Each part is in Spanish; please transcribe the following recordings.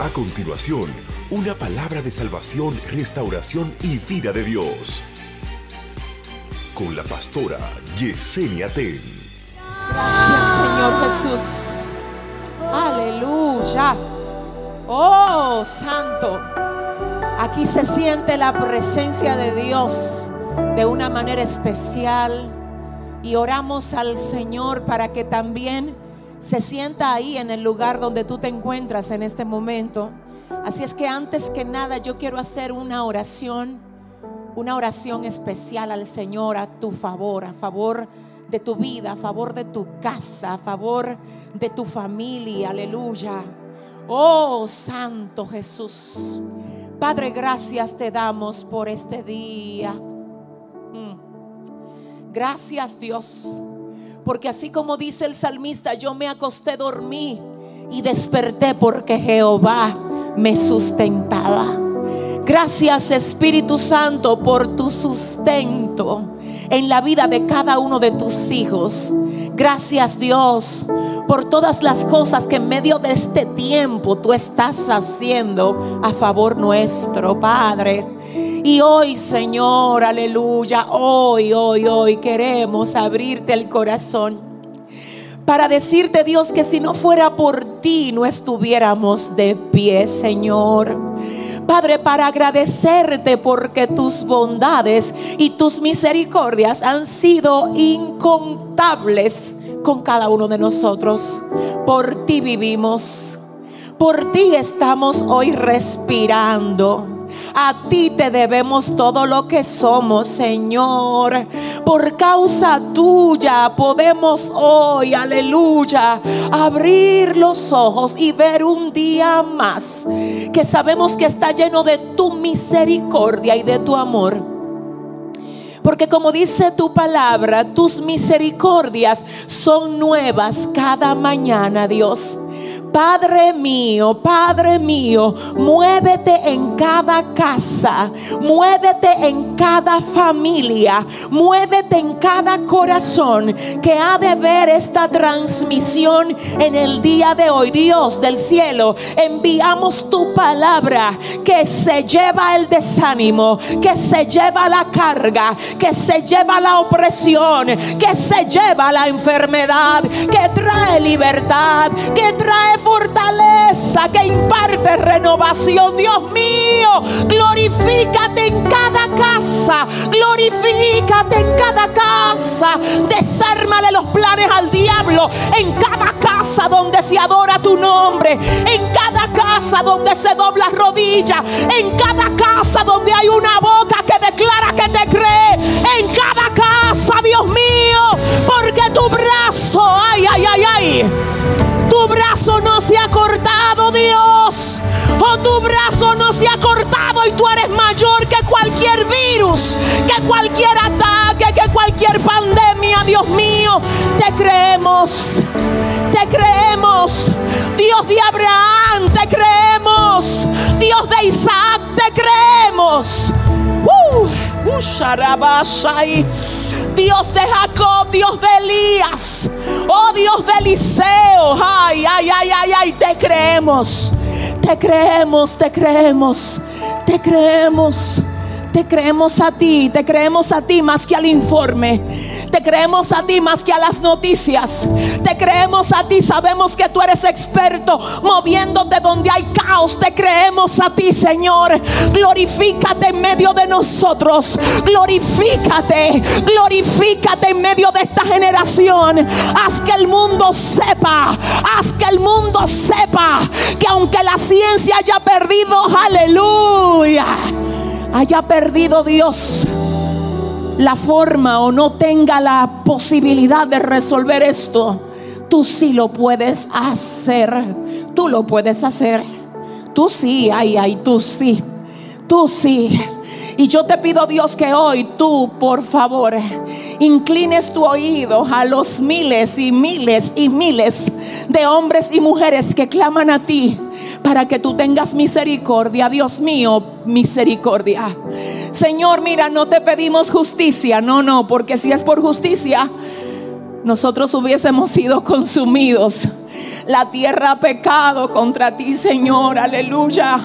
A continuación, una palabra de salvación, restauración y vida de Dios. Con la pastora Yesenia Ten. Gracias, Señor Jesús. Aleluya. Oh, Santo. Aquí se siente la presencia de Dios de una manera especial. Y oramos al Señor para que también se sienta ahí en el lugar donde tú te encuentras en este momento. Así es que antes que nada yo quiero hacer una oración, una oración especial al Señor a tu favor, a favor de tu vida, a favor de tu casa, a favor de tu familia. Aleluya. Oh, Santo Jesús. Padre, gracias te damos por este día. Mm. Gracias Dios porque así como dice el salmista, yo me acosté, dormí y desperté porque Jehová me sustentaba. Gracias Espíritu Santo por tu sustento en la vida de cada uno de tus hijos. Gracias Dios por todas las cosas que en medio de este tiempo tú estás haciendo a favor nuestro, Padre. Y hoy, Señor, aleluya, hoy, hoy, hoy queremos abrirte el corazón para decirte, Dios, que si no fuera por ti no estuviéramos de pie, Señor. Padre, para agradecerte porque tus bondades y tus misericordias han sido incontables con cada uno de nosotros. Por ti vivimos, por ti estamos hoy respirando. A ti te debemos todo lo que somos, Señor. Por causa tuya podemos hoy, aleluya, abrir los ojos y ver un día más que sabemos que está lleno de tu misericordia y de tu amor. Porque como dice tu palabra, tus misericordias son nuevas cada mañana, Dios. Padre mío, Padre mío, muévete en cada casa, muévete en cada familia, muévete en cada corazón que ha de ver esta transmisión en el día de hoy. Dios del cielo, enviamos tu palabra que se lleva el desánimo, que se lleva la carga, que se lleva la opresión, que se lleva la enfermedad, que trae libertad, que trae fortaleza, que imparte renovación. Dios mío, glorifícate en cada casa, glorifícate en cada casa. Desármale los planes al diablo en cada casa donde se adora tu nombre, en cada casa donde se dobla rodilla, en cada casa donde hay una boca que declara que te cree, en cada casa, Dios mío, porque tu brazo, ay, ay, ay, ay tu brazo no se ha cortado, Dios. O tu brazo no se ha cortado y tú eres mayor que cualquier virus, que cualquier ataque, que cualquier pandemia, Dios mío. Te creemos, te creemos. Dios de Abraham, te creemos. Dios de Isaac, te creemos. Uh, uh, Dios de Jacob, Dios de Elías, oh Dios de Eliseo. Ay, ay, ay, ay, ay, te creemos, te creemos, te creemos, te creemos. Te creemos a ti, te creemos a ti más que al informe. Te creemos a ti más que a las noticias. Te creemos a ti, sabemos que tú eres experto moviéndote donde hay caos. Te creemos a ti, Señor. Glorifícate en medio de nosotros. Glorifícate, glorifícate en medio de esta generación. Haz que el mundo sepa, haz que el mundo sepa que aunque la ciencia haya perdido, aleluya haya perdido Dios la forma o no tenga la posibilidad de resolver esto, tú sí lo puedes hacer. Tú lo puedes hacer. Tú sí, ay, ay, tú sí. Tú sí. Y yo te pido Dios que hoy tú, por favor, inclines tu oído a los miles y miles y miles de hombres y mujeres que claman a ti para que tú tengas misericordia. Dios mío, misericordia. Señor, mira, no te pedimos justicia. No, no, porque si es por justicia, nosotros hubiésemos sido consumidos. La tierra ha pecado contra ti, Señor. Aleluya.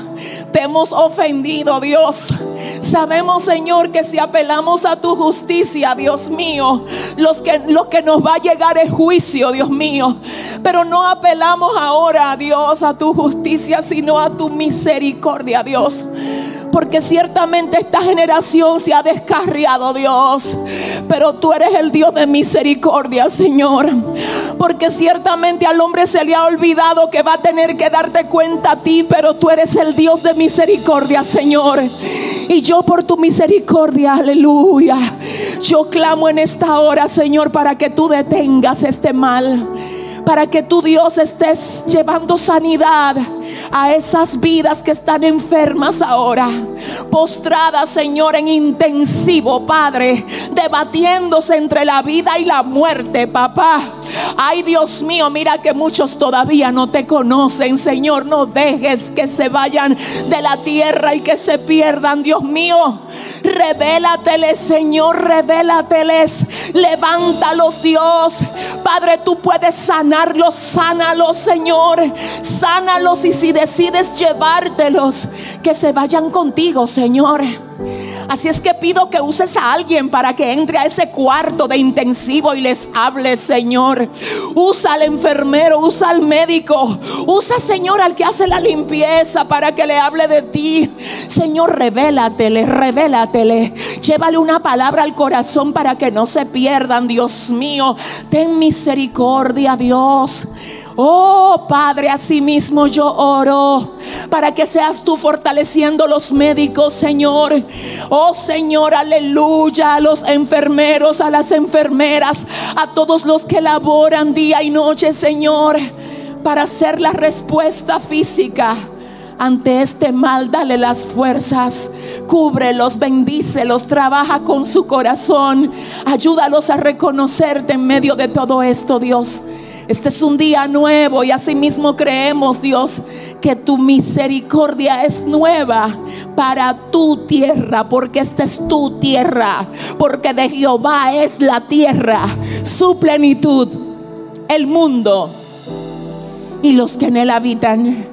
Te hemos ofendido, Dios. Sabemos, Señor, que si apelamos a tu justicia, Dios mío, los que, lo que nos va a llegar es juicio, Dios mío. Pero no apelamos ahora, Dios, a tu justicia, sino a tu misericordia, Dios porque ciertamente esta generación se ha descarriado, Dios. Pero tú eres el Dios de misericordia, Señor. Porque ciertamente al hombre se le ha olvidado que va a tener que darte cuenta a ti, pero tú eres el Dios de misericordia, Señor. Y yo por tu misericordia, aleluya. Yo clamo en esta hora, Señor, para que tú detengas este mal para que tu Dios estés llevando sanidad a esas vidas que están enfermas ahora, postradas, Señor, en intensivo, Padre, debatiéndose entre la vida y la muerte, papá. Ay, Dios mío, mira que muchos todavía no te conocen, Señor. No dejes que se vayan de la tierra y que se pierdan, Dios mío. Revélateles, Señor, revélateles. Levántalos, Dios. Padre, tú puedes sanarlos, sánalos, Señor. Sánalos y si decides llevártelos, que se vayan contigo, Señor. Así es que pido que uses a alguien para que entre a ese cuarto de intensivo y les hable, Señor. Usa al enfermero, usa al médico, usa, Señor, al que hace la limpieza para que le hable de ti. Señor, revélatele, revélatele. Llévale una palabra al corazón para que no se pierdan, Dios mío. Ten misericordia, Dios. Oh Padre, mismo yo oro para que seas tú fortaleciendo los médicos, Señor. Oh Señor, aleluya, a los enfermeros, a las enfermeras, a todos los que laboran día y noche, Señor, para hacer la respuesta física ante este mal, dale las fuerzas, cúbrelos, bendícelos, trabaja con su corazón, ayúdalos a reconocerte en medio de todo esto, Dios. Este es un día nuevo y asimismo creemos, Dios, que tu misericordia es nueva para tu tierra, porque esta es tu tierra, porque de Jehová es la tierra, su plenitud, el mundo y los que en él habitan.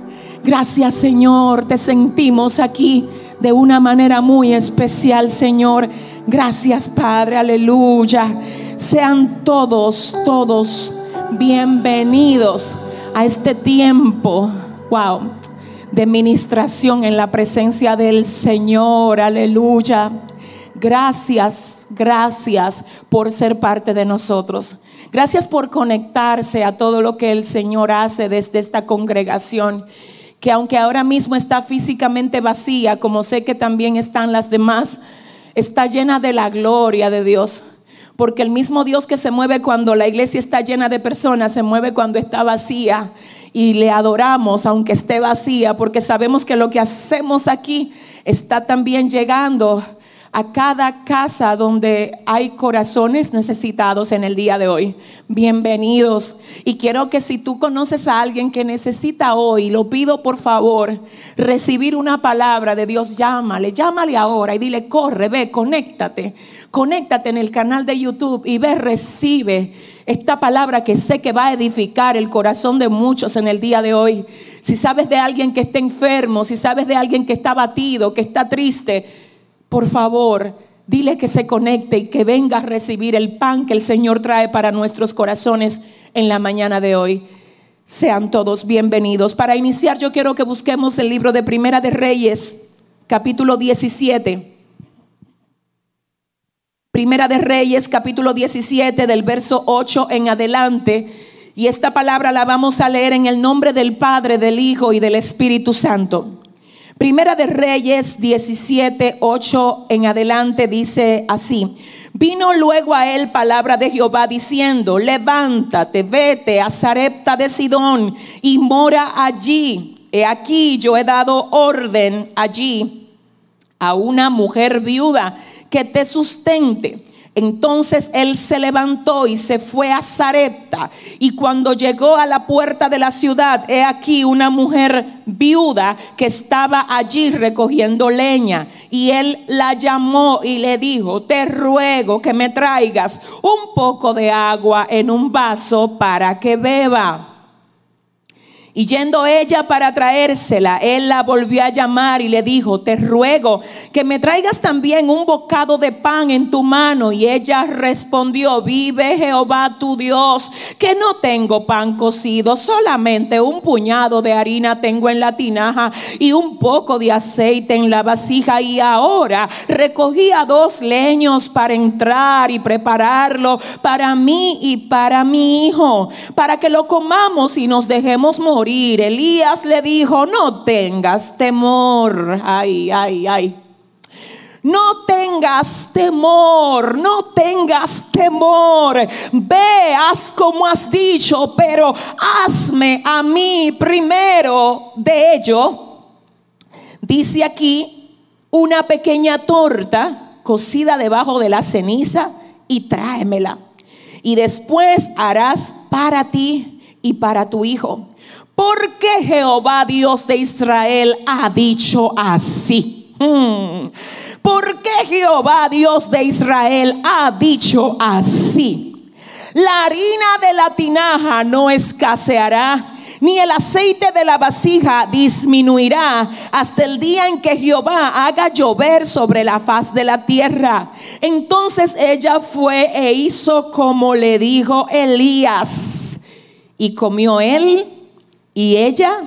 Gracias Señor, te sentimos aquí de una manera muy especial, Señor. Gracias Padre, aleluya. Sean todos, todos bienvenidos a este tiempo, wow, de ministración en la presencia del Señor, aleluya. Gracias, gracias por ser parte de nosotros. Gracias por conectarse a todo lo que el Señor hace desde esta congregación, que aunque ahora mismo está físicamente vacía, como sé que también están las demás, está llena de la gloria de Dios porque el mismo Dios que se mueve cuando la iglesia está llena de personas, se mueve cuando está vacía. Y le adoramos aunque esté vacía, porque sabemos que lo que hacemos aquí está también llegando a cada casa donde hay corazones necesitados en el día de hoy. Bienvenidos. Y quiero que si tú conoces a alguien que necesita hoy, lo pido por favor, recibir una palabra de Dios, llámale, llámale ahora y dile, corre, ve, conéctate, conéctate en el canal de YouTube y ve, recibe esta palabra que sé que va a edificar el corazón de muchos en el día de hoy. Si sabes de alguien que está enfermo, si sabes de alguien que está batido, que está triste, por favor, dile que se conecte y que venga a recibir el pan que el Señor trae para nuestros corazones en la mañana de hoy. Sean todos bienvenidos. Para iniciar, yo quiero que busquemos el libro de Primera de Reyes, capítulo 17. Primera de Reyes, capítulo 17, del verso 8 en adelante. Y esta palabra la vamos a leer en el nombre del Padre, del Hijo y del Espíritu Santo. Primera de Reyes 17, 8 en adelante dice así. Vino luego a él palabra de Jehová diciendo, levántate, vete a Zarepta de Sidón y mora allí. He aquí yo he dado orden allí a una mujer viuda que te sustente. Entonces él se levantó y se fue a Zarepta. Y cuando llegó a la puerta de la ciudad, he aquí una mujer viuda que estaba allí recogiendo leña. Y él la llamó y le dijo, te ruego que me traigas un poco de agua en un vaso para que beba. Y yendo ella para traérsela, él la volvió a llamar y le dijo, te ruego que me traigas también un bocado de pan en tu mano. Y ella respondió, vive Jehová tu Dios, que no tengo pan cocido, solamente un puñado de harina tengo en la tinaja y un poco de aceite en la vasija. Y ahora recogía dos leños para entrar y prepararlo para mí y para mi hijo, para que lo comamos y nos dejemos morir Elías le dijo, no tengas temor. Ay, ay, ay. No tengas temor, no tengas temor. Veas como has dicho, pero hazme a mí primero de ello. Dice aquí una pequeña torta cocida debajo de la ceniza y tráemela. Y después harás para ti y para tu hijo ¿Por qué Jehová Dios de Israel ha dicho así? Hmm. ¿Por qué Jehová Dios de Israel ha dicho así? La harina de la tinaja no escaseará, ni el aceite de la vasija disminuirá hasta el día en que Jehová haga llover sobre la faz de la tierra. Entonces ella fue e hizo como le dijo Elías. Y comió él y ella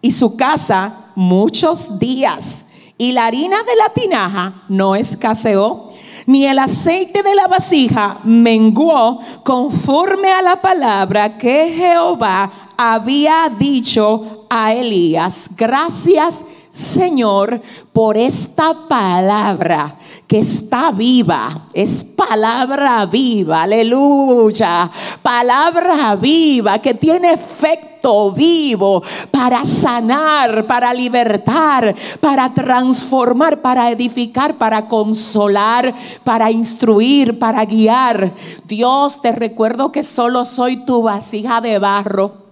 y su casa muchos días. Y la harina de la tinaja no escaseó, ni el aceite de la vasija menguó conforme a la palabra que Jehová había dicho a Elías. Gracias Señor por esta palabra que está viva. Es palabra viva, aleluya. Palabra viva que tiene efecto vivo para sanar, para libertar, para transformar, para edificar, para consolar, para instruir, para guiar. Dios, te recuerdo que solo soy tu vasija de barro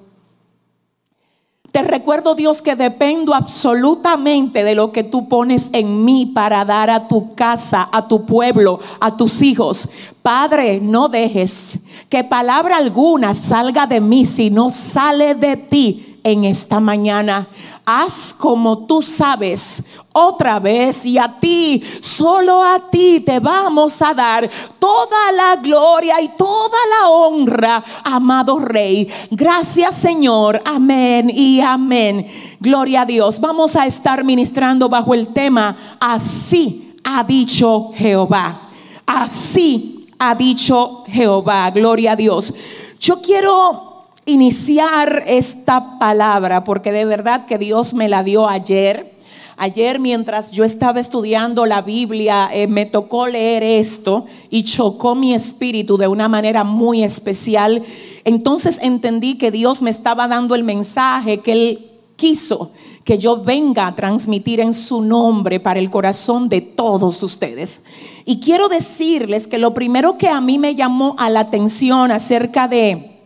te recuerdo, Dios, que dependo absolutamente de lo que tú pones en mí para dar a tu casa, a tu pueblo, a tus hijos. Padre, no dejes que palabra alguna salga de mí si no sale de ti en esta mañana. Haz como tú sabes otra vez y a ti, solo a ti te vamos a dar toda la gloria y toda la honra, amado Rey. Gracias Señor, amén y amén. Gloria a Dios. Vamos a estar ministrando bajo el tema, así ha dicho Jehová. Así ha dicho Jehová. Gloria a Dios. Yo quiero iniciar esta palabra porque de verdad que Dios me la dio ayer. Ayer mientras yo estaba estudiando la Biblia, eh, me tocó leer esto y chocó mi espíritu de una manera muy especial. Entonces entendí que Dios me estaba dando el mensaje que Él quiso que yo venga a transmitir en su nombre para el corazón de todos ustedes. Y quiero decirles que lo primero que a mí me llamó a la atención acerca de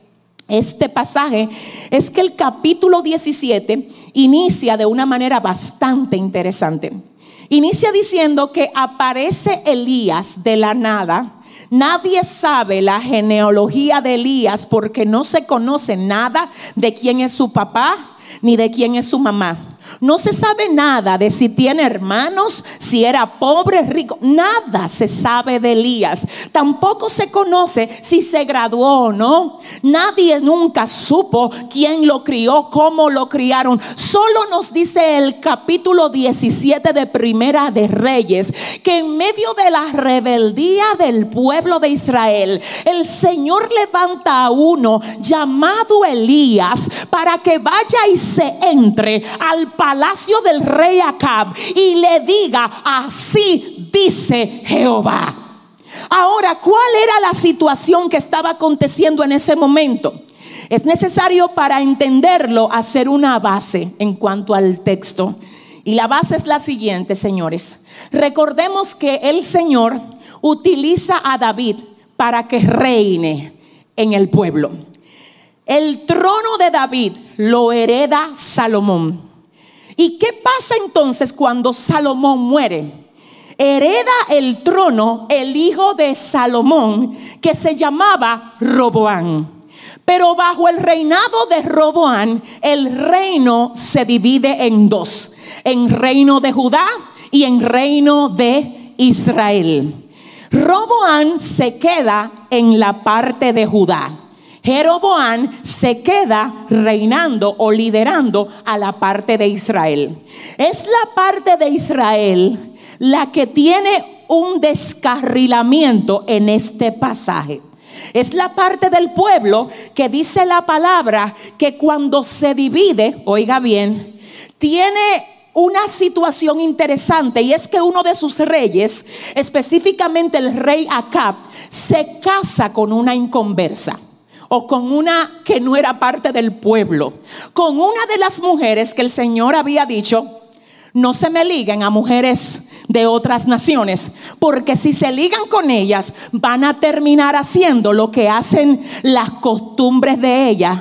este pasaje es que el capítulo 17 inicia de una manera bastante interesante. Inicia diciendo que aparece Elías de la nada. Nadie sabe la genealogía de Elías porque no se conoce nada de quién es su papá ni de quién es su mamá. No se sabe nada de si tiene hermanos, si era pobre, rico. Nada se sabe de Elías. Tampoco se conoce si se graduó o no. Nadie nunca supo quién lo crió, cómo lo criaron. Solo nos dice el capítulo 17 de Primera de Reyes que en medio de la rebeldía del pueblo de Israel, el Señor levanta a uno llamado Elías para que vaya y se entre al palacio del rey Acab y le diga, así dice Jehová. Ahora, ¿cuál era la situación que estaba aconteciendo en ese momento? Es necesario para entenderlo hacer una base en cuanto al texto. Y la base es la siguiente, señores. Recordemos que el Señor utiliza a David para que reine en el pueblo. El trono de David lo hereda Salomón. ¿Y qué pasa entonces cuando Salomón muere? Hereda el trono el hijo de Salomón que se llamaba Roboán. Pero bajo el reinado de Roboán, el reino se divide en dos, en reino de Judá y en reino de Israel. Roboán se queda en la parte de Judá. Jeroboán se queda reinando o liderando a la parte de Israel. Es la parte de Israel la que tiene un descarrilamiento en este pasaje. Es la parte del pueblo que dice la palabra que cuando se divide, oiga bien, tiene una situación interesante y es que uno de sus reyes, específicamente el rey Acab, se casa con una inconversa o con una que no era parte del pueblo, con una de las mujeres que el Señor había dicho, no se me liguen a mujeres de otras naciones, porque si se ligan con ellas van a terminar haciendo lo que hacen las costumbres de ellas.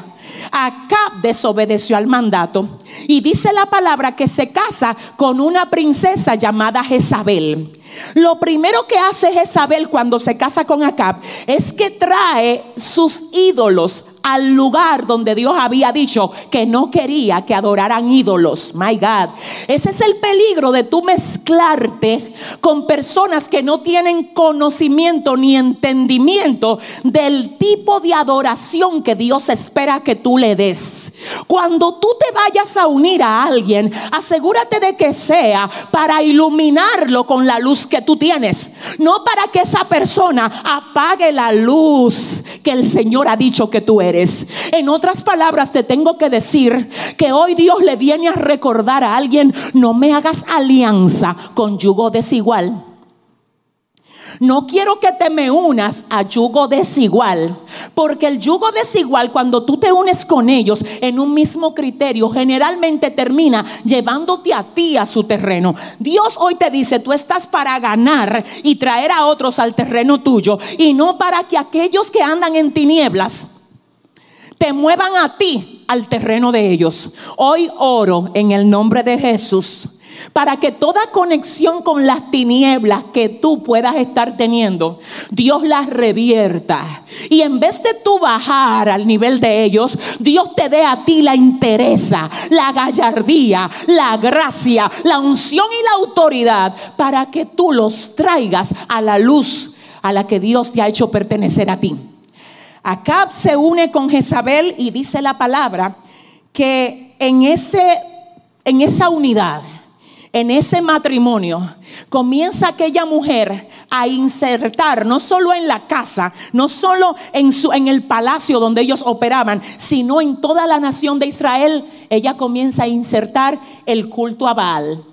Acab desobedeció al mandato y dice la palabra que se casa con una princesa llamada Jezabel. Lo primero que hace Jezabel cuando se casa con Acab es que trae sus ídolos al lugar donde Dios había dicho que no quería que adoraran ídolos. My God. Ese es el peligro de tú mezclarte con personas que no tienen conocimiento ni entendimiento del tipo de adoración que Dios espera que tú le des. Cuando tú te vayas a unir a alguien, asegúrate de que sea para iluminarlo con la luz que tú tienes, no para que esa persona apague la luz que el Señor ha dicho que tú eres. En otras palabras, te tengo que decir que hoy Dios le viene a recordar a alguien, no me hagas alianza con yugo desigual. No quiero que te me unas a yugo desigual, porque el yugo desigual, cuando tú te unes con ellos en un mismo criterio, generalmente termina llevándote a ti a su terreno. Dios hoy te dice, tú estás para ganar y traer a otros al terreno tuyo, y no para que aquellos que andan en tinieblas te muevan a ti al terreno de ellos. Hoy oro en el nombre de Jesús para que toda conexión con las tinieblas que tú puedas estar teniendo, Dios las revierta. Y en vez de tú bajar al nivel de ellos, Dios te dé a ti la interesa, la gallardía, la gracia, la unción y la autoridad para que tú los traigas a la luz a la que Dios te ha hecho pertenecer a ti. Acab se une con Jezabel y dice la palabra que en, ese, en esa unidad, en ese matrimonio, comienza aquella mujer a insertar, no solo en la casa, no solo en, su, en el palacio donde ellos operaban, sino en toda la nación de Israel, ella comienza a insertar el culto a Baal.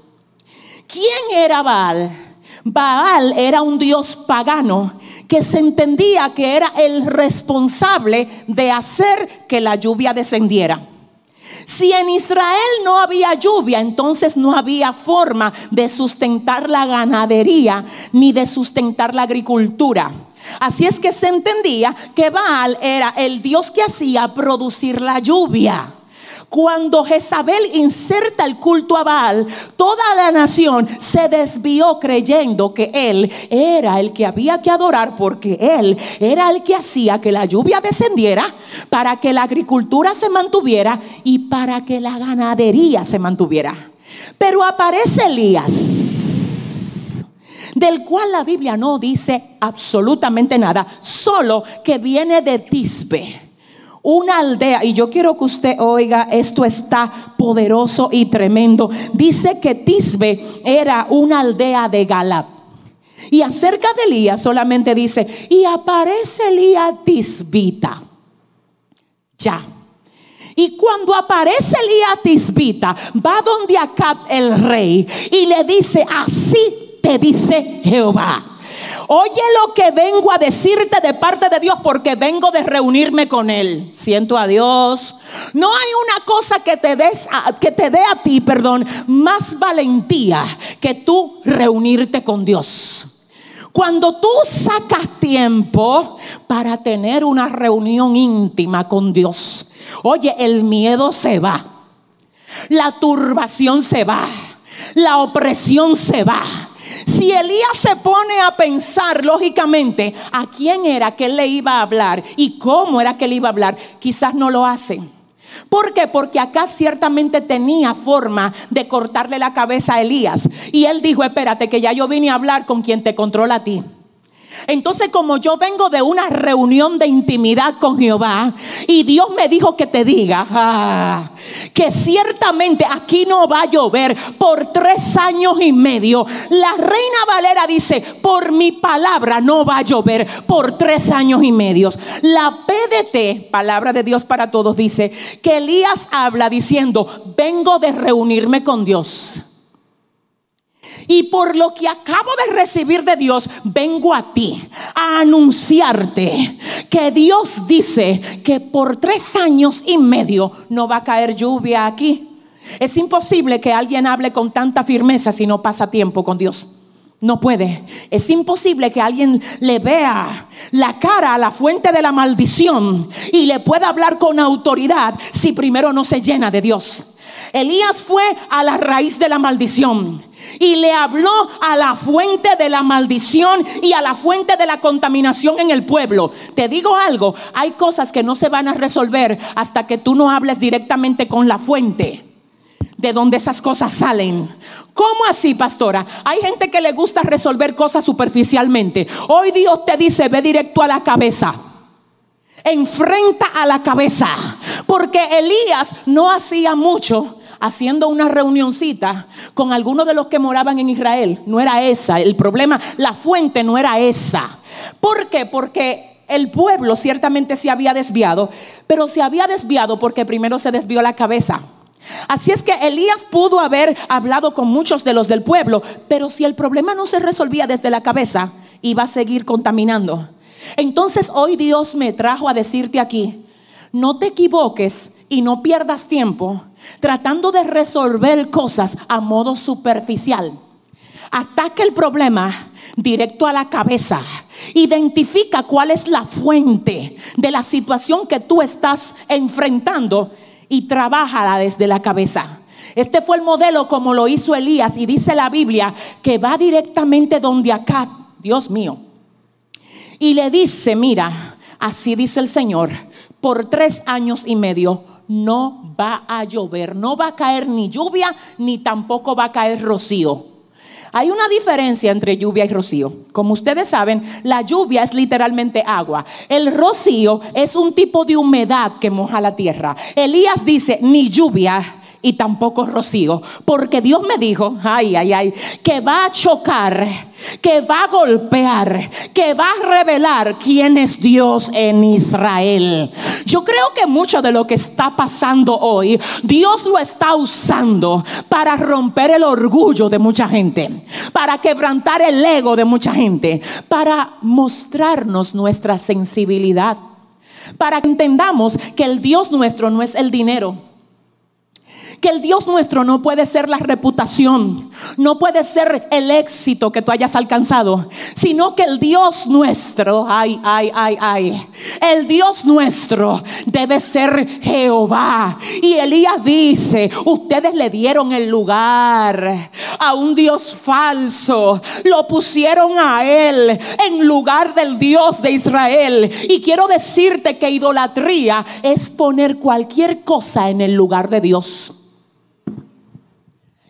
¿Quién era Baal? Baal era un dios pagano que se entendía que era el responsable de hacer que la lluvia descendiera. Si en Israel no había lluvia, entonces no había forma de sustentar la ganadería ni de sustentar la agricultura. Así es que se entendía que Baal era el Dios que hacía producir la lluvia. Cuando Jezabel inserta el culto a Baal, toda la nación se desvió creyendo que él era el que había que adorar porque él era el que hacía que la lluvia descendiera para que la agricultura se mantuviera y para que la ganadería se mantuviera. Pero aparece Elías del cual la Biblia no dice absolutamente nada, solo que viene de Tisbe una aldea, y yo quiero que usted oiga, esto está poderoso y tremendo. Dice que Tisbe era una aldea de Galat. Y acerca de Elías solamente dice, y aparece Elías Tisbita. Ya. Y cuando aparece Elías Tisbita, va donde Acab el rey y le dice, así te dice Jehová. Oye lo que vengo a decirte de parte de Dios porque vengo de reunirme con Él. Siento a Dios. No hay una cosa que te, des que te dé a ti, perdón, más valentía que tú reunirte con Dios. Cuando tú sacas tiempo para tener una reunión íntima con Dios, oye, el miedo se va, la turbación se va, la opresión se va Si Elías se pone a pensar lógicamente a quién era que él le iba a hablar y cómo era que él iba a hablar, quizás no lo hace. ¿Por qué? Porque acá ciertamente tenía forma de cortarle la cabeza a Elías. Y él dijo, espérate, que ya yo vine a hablar con quien te controla a ti. Entonces, como yo vengo de una reunión de intimidad con Jehová y Dios me dijo que te diga ah, que ciertamente aquí no va a llover por tres años y medio, la reina Valera dice: Por mi palabra no va a llover por tres años y medio. La PDT, palabra de Dios para todos, dice que Elías habla diciendo: Vengo de reunirme con Dios. Y por lo que acabo de recibir de Dios, vengo a ti a anunciarte que Dios dice que por tres años y medio no va a caer lluvia aquí. Es imposible que alguien hable con tanta firmeza si no pasa tiempo con Dios. No puede. Es imposible que alguien le vea la cara a la fuente de la maldición y le pueda hablar con autoridad si primero no se llena de Dios. Elías fue a la raíz de la maldición y le habló a la fuente de la maldición y a la fuente de la contaminación en el pueblo. Te digo algo, hay cosas que no se van a resolver hasta que tú no hables directamente con la fuente de donde esas cosas salen. ¿Cómo así, pastora? Hay gente que le gusta resolver cosas superficialmente. Hoy Dios te dice, ve directo a la cabeza. Enfrenta a la cabeza. Porque Elías no hacía mucho haciendo una reunioncita con algunos de los que moraban en Israel. No era esa, el problema, la fuente no era esa. ¿Por qué? Porque el pueblo ciertamente se había desviado, pero se había desviado porque primero se desvió la cabeza. Así es que Elías pudo haber hablado con muchos de los del pueblo, pero si el problema no se resolvía desde la cabeza, iba a seguir contaminando. Entonces hoy Dios me trajo a decirte aquí, no te equivoques y no pierdas tiempo tratando de resolver cosas a modo superficial. Ataca el problema directo a la cabeza. Identifica cuál es la fuente de la situación que tú estás enfrentando y trabájala desde la cabeza. Este fue el modelo como lo hizo Elías y dice la Biblia que va directamente donde acá, Dios mío. Y le dice, mira, así dice el Señor, por tres años y medio no va a llover, no va a caer ni lluvia, ni tampoco va a caer rocío. Hay una diferencia entre lluvia y rocío. Como ustedes saben, la lluvia es literalmente agua. El rocío es un tipo de humedad que moja la tierra. Elías dice, ni lluvia y tampoco rocío. Porque Dios me dijo, ay, ay, ay, que va a chocar, que va a golpear, que va a revelar quién es Dios en Israel. Yo creo que mucho de lo que está pasando hoy, Dios lo está usando para romper el orgullo de mucha gente, para quebrantar el ego de mucha gente, para mostrarnos nuestra sensibilidad, para que entendamos que el Dios nuestro no es el dinero que el Dios nuestro no puede ser la reputación, no puede ser el éxito que tú hayas alcanzado, sino que el Dios nuestro, ay, ay, ay, ay, el Dios nuestro debe ser Jehová. Y Elías dice, ustedes le dieron el lugar a un Dios falso, lo pusieron a él en lugar del Dios de Israel. Y quiero decirte que idolatría es poner cualquier cosa en el lugar de Dios.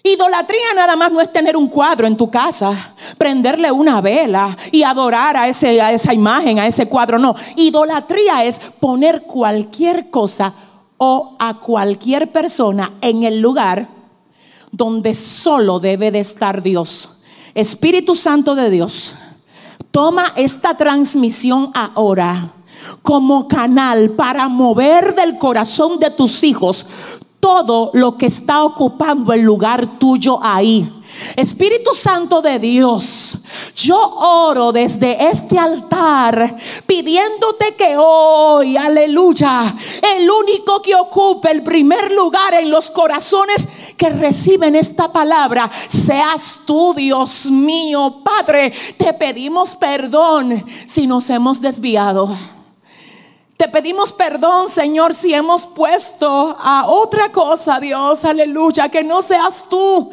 Idolatría nada más no es tener un cuadro en tu casa, prenderle una vela y adorar a, ese, a esa imagen, a ese cuadro. No, idolatría es poner cualquier cosa o a cualquier persona en el lugar donde solo debe de estar Dios. Espíritu Santo de Dios, toma esta transmisión ahora como canal para mover del corazón de tus hijos todo lo que está ocupando el lugar tuyo ahí. Espíritu Santo de Dios, yo oro desde este altar pidiéndote que hoy, aleluya, el único que ocupe el primer lugar en los corazones que reciben esta palabra, seas tú, Dios mío, Padre, te pedimos perdón si nos hemos desviado. Te pedimos perdón, Señor, si hemos puesto a otra cosa, Dios, aleluya, que no seas tú.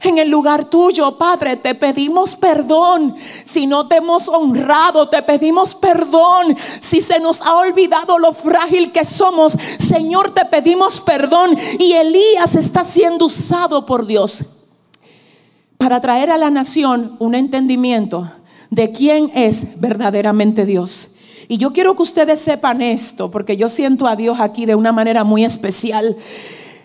en el lugar tuyo, Padre, te pedimos perdón. Si no te hemos honrado, te pedimos perdón. Si se nos ha olvidado lo frágil que somos, Señor, te pedimos perdón. Y Elías está siendo usado por Dios para traer a la nación un entendimiento de quién es verdaderamente Dios. Y yo quiero que ustedes sepan esto, porque yo siento a Dios aquí de una manera muy especial.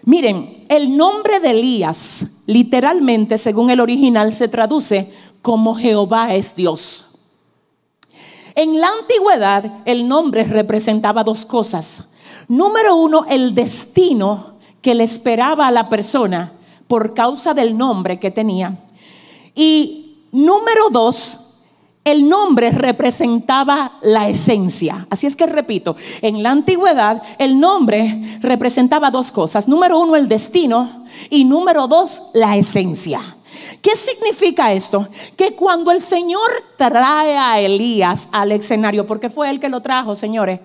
Miren, el nombre de Elías, literalmente, según el original, se traduce como Jehová es Dios. En la antigüedad, el nombre representaba dos cosas. Número uno, el destino que le esperaba a la persona por causa del nombre que tenía. Y número dos, el nombre representaba la esencia. Así es que repito, en la antigüedad el nombre representaba dos cosas. Número uno, el destino y número dos, la esencia. ¿Qué significa esto? Que cuando el Señor trae a Elías al escenario, porque fue él que lo trajo, señores,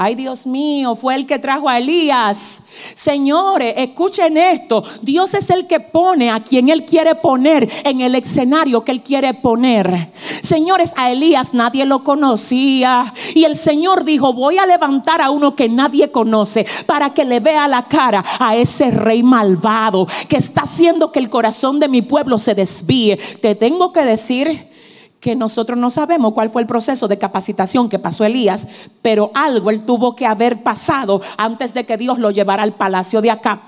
Ay, Dios mío, fue el que trajo a Elías. Señores, escuchen esto. Dios es el que pone a quien Él quiere poner en el escenario que Él quiere poner. Señores, a Elías nadie lo conocía. Y el Señor dijo, voy a levantar a uno que nadie conoce para que le vea la cara a ese rey malvado que está haciendo que el corazón de mi pueblo se desvíe. Te tengo que decir que nosotros no sabemos cuál fue el proceso de capacitación que pasó Elías, pero algo él tuvo que haber pasado antes de que Dios lo llevara al palacio de Acab.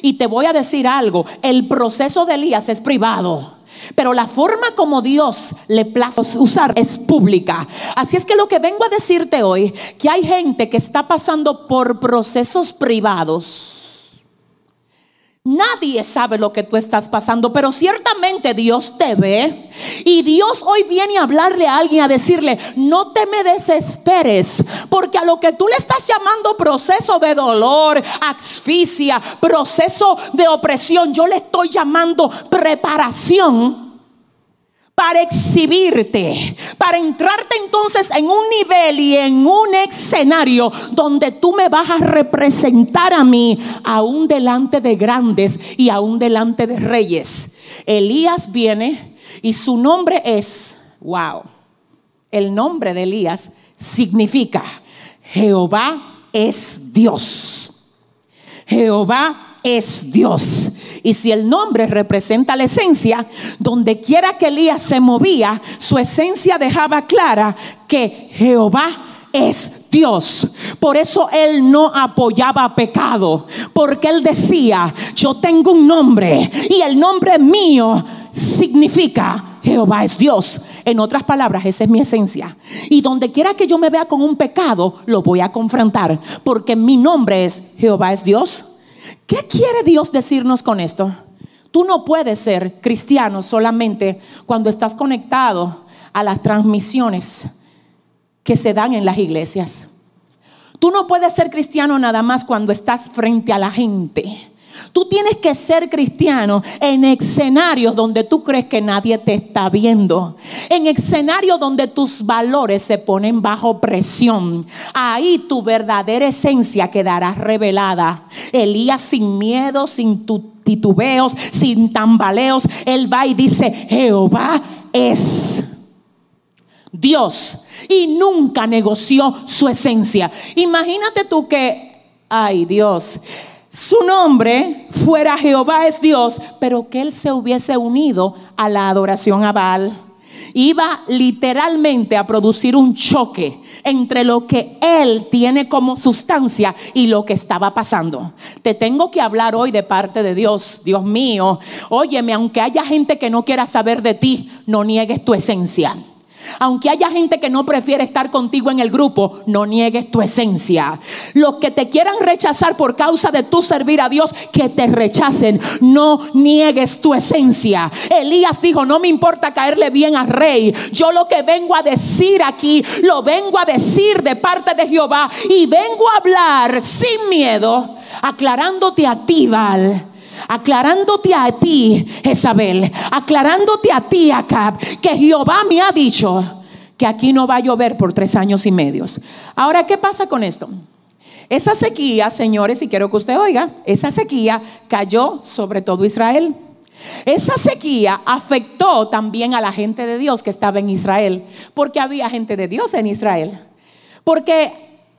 Y te voy a decir algo, el proceso de Elías es privado. Pero la forma como Dios le place usar es pública. Así es que lo que vengo a decirte hoy, que hay gente que está pasando por procesos privados Nadie sabe lo que tú estás pasando, pero ciertamente Dios te ve. Y Dios hoy viene a hablarle a alguien, a decirle, no te me desesperes, porque a lo que tú le estás llamando proceso de dolor, asfixia, proceso de opresión, yo le estoy llamando preparación para exhibirte, para entrarte entonces en un nivel y en un escenario donde tú me vas a representar a mí, aún delante de grandes y aún delante de reyes. Elías viene y su nombre es, wow, el nombre de Elías significa Jehová es Dios. Jehová es Dios. Y si el nombre representa la esencia, donde quiera que Elías se movía, su esencia dejaba clara que Jehová es Dios. Por eso él no apoyaba pecado, porque él decía, yo tengo un nombre y el nombre mío significa Jehová es Dios. En otras palabras, esa es mi esencia. Y donde quiera que yo me vea con un pecado, lo voy a confrontar, porque mi nombre es Jehová es Dios. ¿Qué quiere Dios decirnos con esto? Tú no puedes ser cristiano solamente cuando estás conectado a las transmisiones que se dan en las iglesias. Tú no puedes ser cristiano nada más cuando estás frente a la gente. Tú tienes que ser cristiano en escenarios donde tú crees que nadie te está viendo. En escenarios donde tus valores se ponen bajo presión. Ahí tu verdadera esencia quedará revelada. Elías sin miedo, sin titubeos, sin tambaleos. Él va y dice, Jehová es Dios. Y nunca negoció su esencia. Imagínate tú que, ay Dios su nombre fuera Jehová es Dios, pero que él se hubiese unido a la adoración a Baal. Iba literalmente a producir un choque entre lo que él tiene como sustancia y lo que estaba pasando. Te tengo que hablar hoy de parte de Dios, Dios mío. Óyeme, aunque haya gente que no quiera saber de ti, no niegues tu esencia. Aunque haya gente que no prefiere estar contigo en el grupo, no niegues tu esencia. Los que te quieran rechazar por causa de tu servir a Dios, que te rechacen. No niegues tu esencia. Elías dijo, no me importa caerle bien al rey. Yo lo que vengo a decir aquí, lo vengo a decir de parte de Jehová. Y vengo a hablar sin miedo, aclarándote a ti, Val aclarándote a ti, Jezabel, aclarándote a ti, Acab, que Jehová me ha dicho que aquí no va a llover por tres años y medios. Ahora, ¿qué pasa con esto? Esa sequía, señores, y quiero que usted oiga, esa sequía cayó sobre todo Israel. Esa sequía afectó también a la gente de Dios que estaba en Israel, porque había gente de Dios en Israel. Porque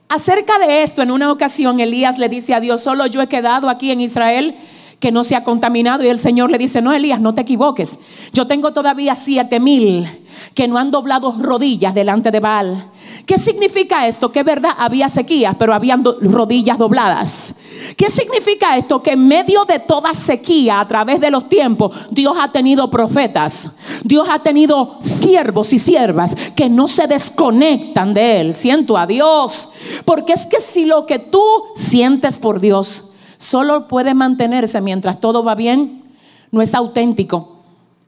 acerca de esto, en una ocasión Elías le dice a Dios, solo yo he quedado aquí en Israel que no se ha contaminado. Y el Señor le dice, no, Elías, no te equivoques. Yo tengo todavía siete mil que no han doblado rodillas delante de Baal. ¿Qué significa esto? Que verdad había sequías, pero habían rodillas dobladas. ¿Qué significa esto? Que en medio de toda sequía, a través de los tiempos, Dios ha tenido profetas, Dios ha tenido siervos y siervas que no se desconectan de Él. Siento a Dios, porque es que si lo que tú sientes por Dios solo puede mantenerse mientras todo va bien, no es auténtico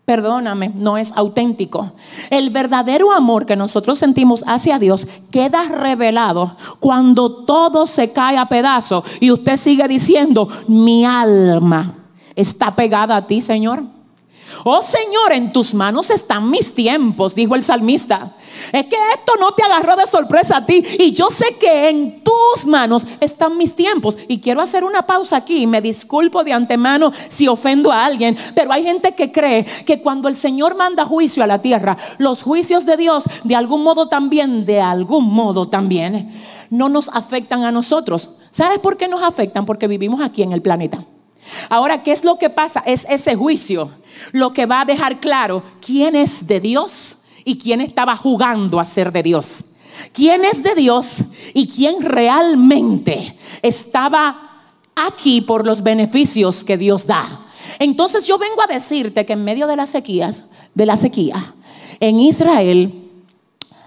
perdóname, no es auténtico. El verdadero amor que nosotros sentimos hacia Dios queda revelado cuando todo se cae a pedazos y usted sigue diciendo, mi alma está pegada a ti, Señor. Oh Señor, en tus manos están mis tiempos, dijo el salmista. Es que esto no te agarró de sorpresa a ti. Y yo sé que en tus manos están mis tiempos. Y quiero hacer una pausa aquí. Me disculpo de antemano si ofendo a alguien. Pero hay gente que cree que cuando el Señor manda juicio a la tierra, los juicios de Dios, de algún modo también, de algún modo también, no nos afectan a nosotros. ¿Sabes por qué nos afectan? Porque vivimos aquí en el planeta. Ahora, ¿qué es lo que pasa? Es ese juicio lo que va a dejar claro quién es de Dios y quién estaba jugando a ser de Dios. ¿Quién es de Dios y quién realmente estaba aquí por los beneficios que Dios da? Entonces yo vengo a decirte que en medio de las sequías, de la sequía, en Israel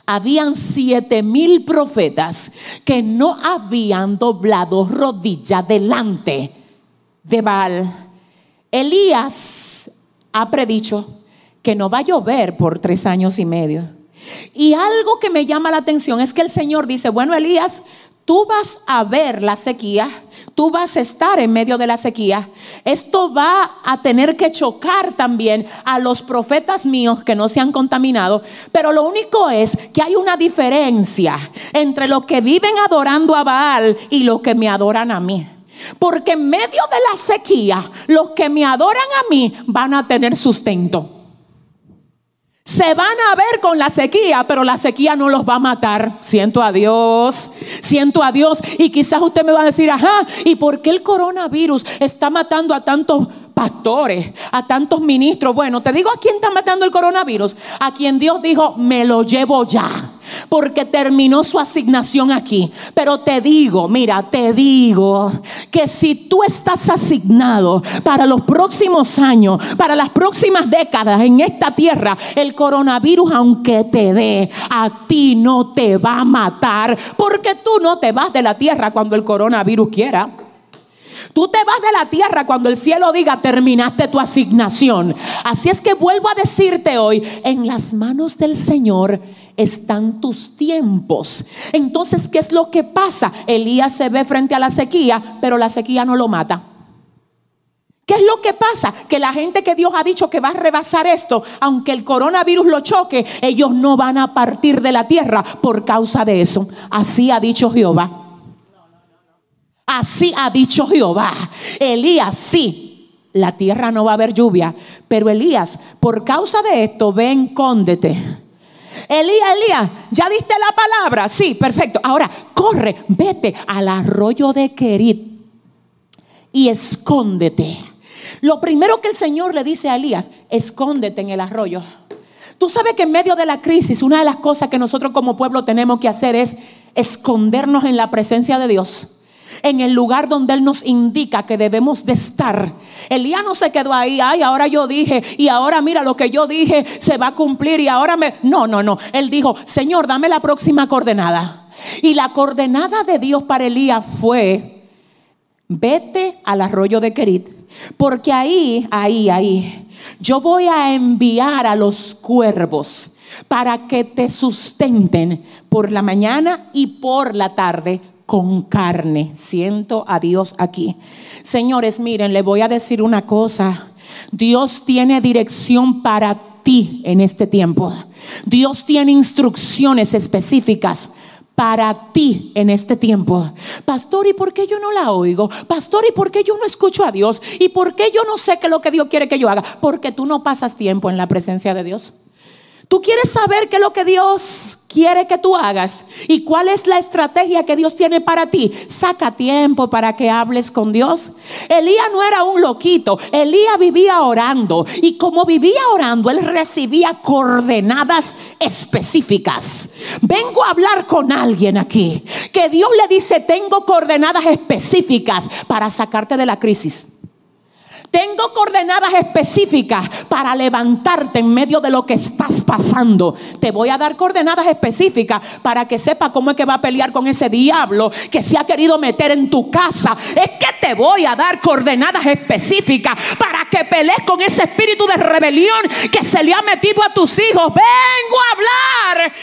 habían siete mil profetas que no habían doblado rodilla delante de Baal. Elías ha predicho que no va a llover por tres años y medio. Y algo que me llama la atención es que el Señor dice, bueno, Elías, tú vas a ver la sequía, tú vas a estar en medio de la sequía. Esto va a tener que chocar también a los profetas míos que no se han contaminado, pero lo único es que hay una diferencia entre los que viven adorando a Baal y los que me adoran a mí. Porque en medio de la sequía, los que me adoran a mí van a tener sustento. Se van a ver con la sequía, pero la sequía no los va a matar. Siento a Dios, siento a Dios. Y quizás usted me va a decir, ajá, ¿y por qué el coronavirus está matando a tantos pastores, a tantos ministros? Bueno, te digo a quién está matando el coronavirus. A quien Dios dijo, me lo llevo ya porque terminó su asignación aquí. Pero te digo, mira, te digo que si tú estás asignado para los próximos años, para las próximas décadas en esta tierra, el coronavirus, aunque te dé, a ti no te va a matar, porque tú no te vas de la tierra cuando el coronavirus quiera. Tú te vas de la tierra cuando el cielo diga terminaste tu asignación. Así es que vuelvo a decirte hoy, en las manos del Señor están tus tiempos. Entonces, ¿qué es lo que pasa? Elías se ve frente a la sequía, pero la sequía no lo mata. ¿Qué es lo que pasa? Que la gente que Dios ha dicho que va a rebasar esto, aunque el coronavirus lo choque, ellos no van a partir de la tierra por causa de eso. Así ha dicho Jehová. Así ha dicho Jehová. Elías, sí, la tierra no va a haber lluvia, pero Elías, por causa de esto, ven, cóndete. Elías, Elías, ¿ya diste la palabra? Sí, perfecto. Ahora, corre, vete al arroyo de Kerit y escóndete. Lo primero que el Señor le dice a Elías, escóndete en el arroyo. Tú sabes que en medio de la crisis, una de las cosas que nosotros como pueblo tenemos que hacer es escondernos en la presencia de Dios en el lugar donde Él nos indica que debemos de estar. Elías no se quedó ahí, ay, ahora yo dije, y ahora mira lo que yo dije se va a cumplir y ahora me... No, no, no. Él dijo, Señor, dame la próxima coordenada. Y la coordenada de Dios para Elías fue, vete al arroyo de Kerit, porque ahí, ahí, ahí, yo voy a enviar a los cuervos para que te sustenten por la mañana y por la tarde con carne. Siento a Dios aquí. Señores, miren, le voy a decir una cosa. Dios tiene dirección para ti en este tiempo. Dios tiene instrucciones específicas para ti en este tiempo. Pastor, ¿y por qué yo no la oigo? Pastor, ¿y por qué yo no escucho a Dios? ¿Y por qué yo no sé qué es lo que Dios quiere que yo haga? Porque tú no pasas tiempo en la presencia de Dios. Tú quieres saber qué es lo que Dios quiere que tú hagas y cuál es la estrategia que Dios tiene para ti. Saca tiempo para que hables con Dios. Elías no era un loquito, Elías vivía orando y como vivía orando, él recibía coordenadas específicas. Vengo a hablar con alguien aquí que Dios le dice, tengo coordenadas específicas para sacarte de la crisis. Tengo coordenadas específicas para levantarte en medio de lo que estás pasando. Te voy a dar coordenadas específicas para que sepa cómo es que va a pelear con ese diablo que se ha querido meter en tu casa. Es que te voy a dar coordenadas específicas para que pelees con ese espíritu de rebelión que se le ha metido a tus hijos. Vengo a hablar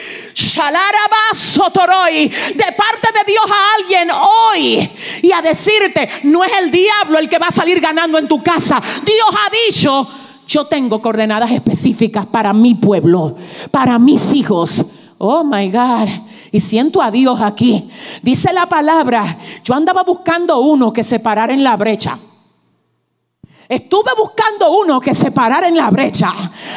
de parte de Dios a alguien hoy y a decirte, no es el diablo el que va a salir ganando en tu Dios ha dicho, yo tengo coordenadas específicas para mi pueblo, para mis hijos. Oh my God. Y siento a Dios aquí. Dice la palabra, yo andaba buscando uno que se parara en la brecha. Estuve buscando uno que se parara en la brecha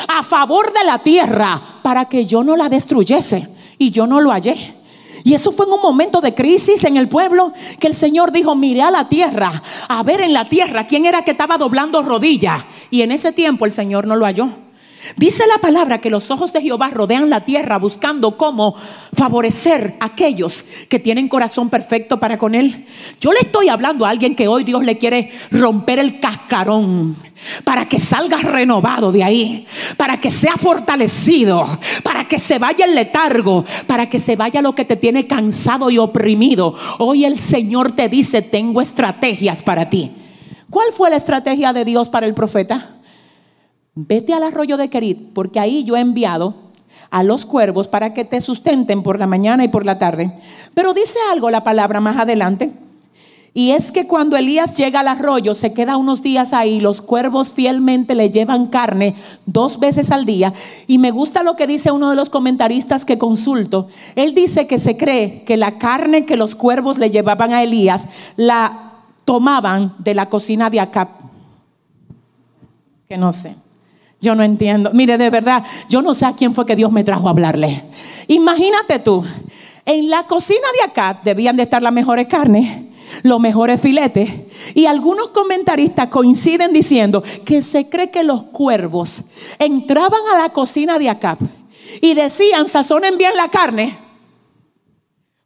a favor de la tierra para que yo no la destruyese. Y yo no lo hallé. Y eso fue en un momento de crisis en el pueblo que el Señor dijo, mire a la tierra, a ver en la tierra quién era que estaba doblando rodillas. Y en ese tiempo el Señor no lo halló. Dice la palabra que los ojos de Jehová rodean la tierra buscando cómo favorecer a aquellos que tienen corazón perfecto para con Él. Yo le estoy hablando a alguien que hoy Dios le quiere romper el cascarón para que salga renovado de ahí, para que sea fortalecido, para que se vaya el letargo, para que se vaya lo que te tiene cansado y oprimido. Hoy el Señor te dice, tengo estrategias para ti. ¿Cuál fue la estrategia de Dios para el profeta? Vete al arroyo de Kerit, porque ahí yo he enviado a los cuervos para que te sustenten por la mañana y por la tarde. Pero dice algo la palabra más adelante. Y es que cuando Elías llega al arroyo, se queda unos días ahí, los cuervos fielmente le llevan carne dos veces al día. Y me gusta lo que dice uno de los comentaristas que consulto. Él dice que se cree que la carne que los cuervos le llevaban a Elías la tomaban de la cocina de Acap. Que no sé. Yo no entiendo. Mire, de verdad, yo no sé a quién fue que Dios me trajo a hablarle. Imagínate tú, en la cocina de acá debían de estar las mejores carnes, los mejores filetes. Y algunos comentaristas coinciden diciendo que se cree que los cuervos entraban a la cocina de acá y decían, sazonen bien la carne,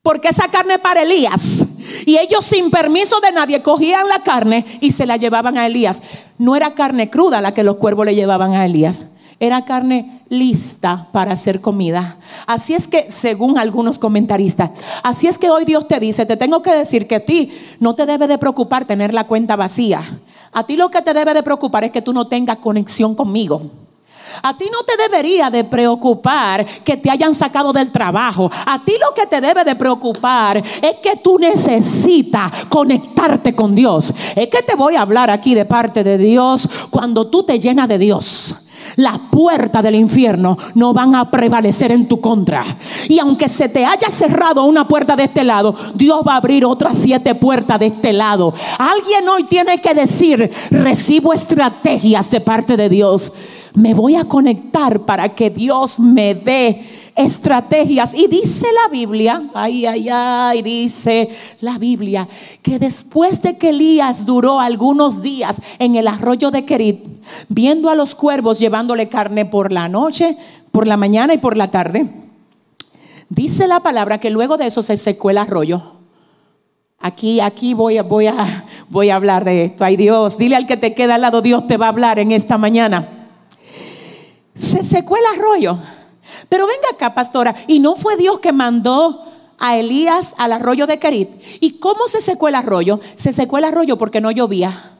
porque esa carne para Elías. Y ellos sin permiso de nadie cogían la carne y se la llevaban a Elías. No era carne cruda la que los cuervos le llevaban a Elías. Era carne lista para hacer comida. Así es que, según algunos comentaristas, así es que hoy Dios te dice, te tengo que decir que a ti no te debe de preocupar tener la cuenta vacía. A ti lo que te debe de preocupar es que tú no tengas conexión conmigo. A ti no te debería de preocupar que te hayan sacado del trabajo. A ti lo que te debe de preocupar es que tú necesitas conectarte con Dios. Es que te voy a hablar aquí de parte de Dios cuando tú te llenas de Dios las puertas del infierno no van a prevalecer en tu contra. Y aunque se te haya cerrado una puerta de este lado, Dios va a abrir otras siete puertas de este lado. Alguien hoy tiene que decir, recibo estrategias de parte de Dios me voy a conectar para que Dios me dé estrategias. Y dice la Biblia, ay, ay, ay, dice la Biblia, que después de que Elías duró algunos días en el arroyo de Kerit, viendo a los cuervos llevándole carne por la noche, por la mañana y por la tarde, dice la palabra que luego de eso se secó el arroyo. Aquí, aquí voy voy a, voy a hablar de esto. Ay Dios, dile al que te queda al lado, Dios te va a hablar en esta mañana se secó el arroyo. Pero venga acá, pastora, y no fue Dios que mandó a Elías al arroyo de Kerit. ¿Y cómo se secó el arroyo? Se secó el arroyo porque no llovía.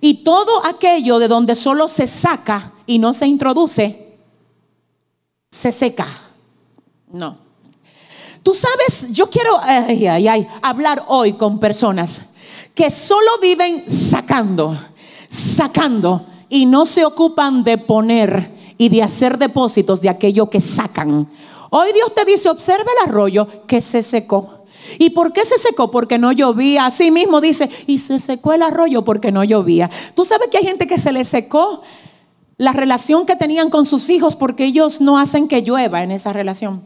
Y todo aquello de donde solo se saca y no se introduce, se seca. No. Tú sabes, yo quiero hablar hoy con personas que solo viven sacando, sacando y no se ocupan de poner y de hacer depósitos de aquello que sacan. Hoy Dios te dice, observe el arroyo que se secó. ¿Y por qué se secó? Porque no llovía. Así mismo dice, y se secó el arroyo porque no llovía. Tú sabes que hay gente que se le secó la relación que tenían con sus hijos porque ellos no hacen que llueva en esa relación.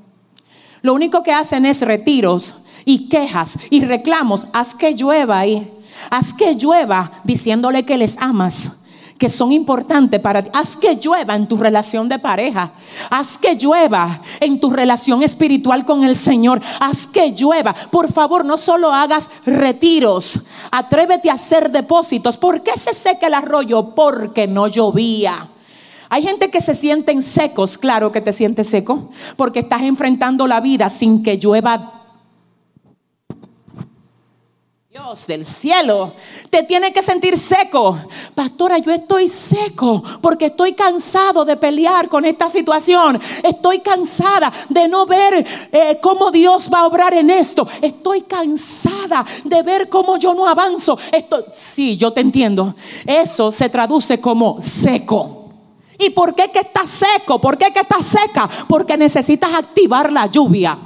Lo único que hacen es retiros y quejas y reclamos. Haz que llueva ahí. Haz que llueva diciéndole que les amas que son importantes para ti. Haz que llueva en tu relación de pareja. Haz que llueva en tu relación espiritual con el Señor. Haz que llueva. Por favor, no solo hagas retiros. Atrévete a hacer depósitos. ¿Por qué se seca el arroyo? Porque no llovía. Hay gente que se sienten secos, claro que te sientes seco, porque estás enfrentando la vida sin que llueva Del cielo, te tiene que sentir seco. Pastora, yo estoy seco porque estoy cansado de pelear con esta situación. Estoy cansada de no ver eh, cómo Dios va a obrar en esto. Estoy cansada de ver cómo yo no avanzo. Esto, sí, yo te entiendo. Eso se traduce como seco. ¿Y por qué que está seco? ¿Por qué que está seca? Porque necesitas activar la lluvia.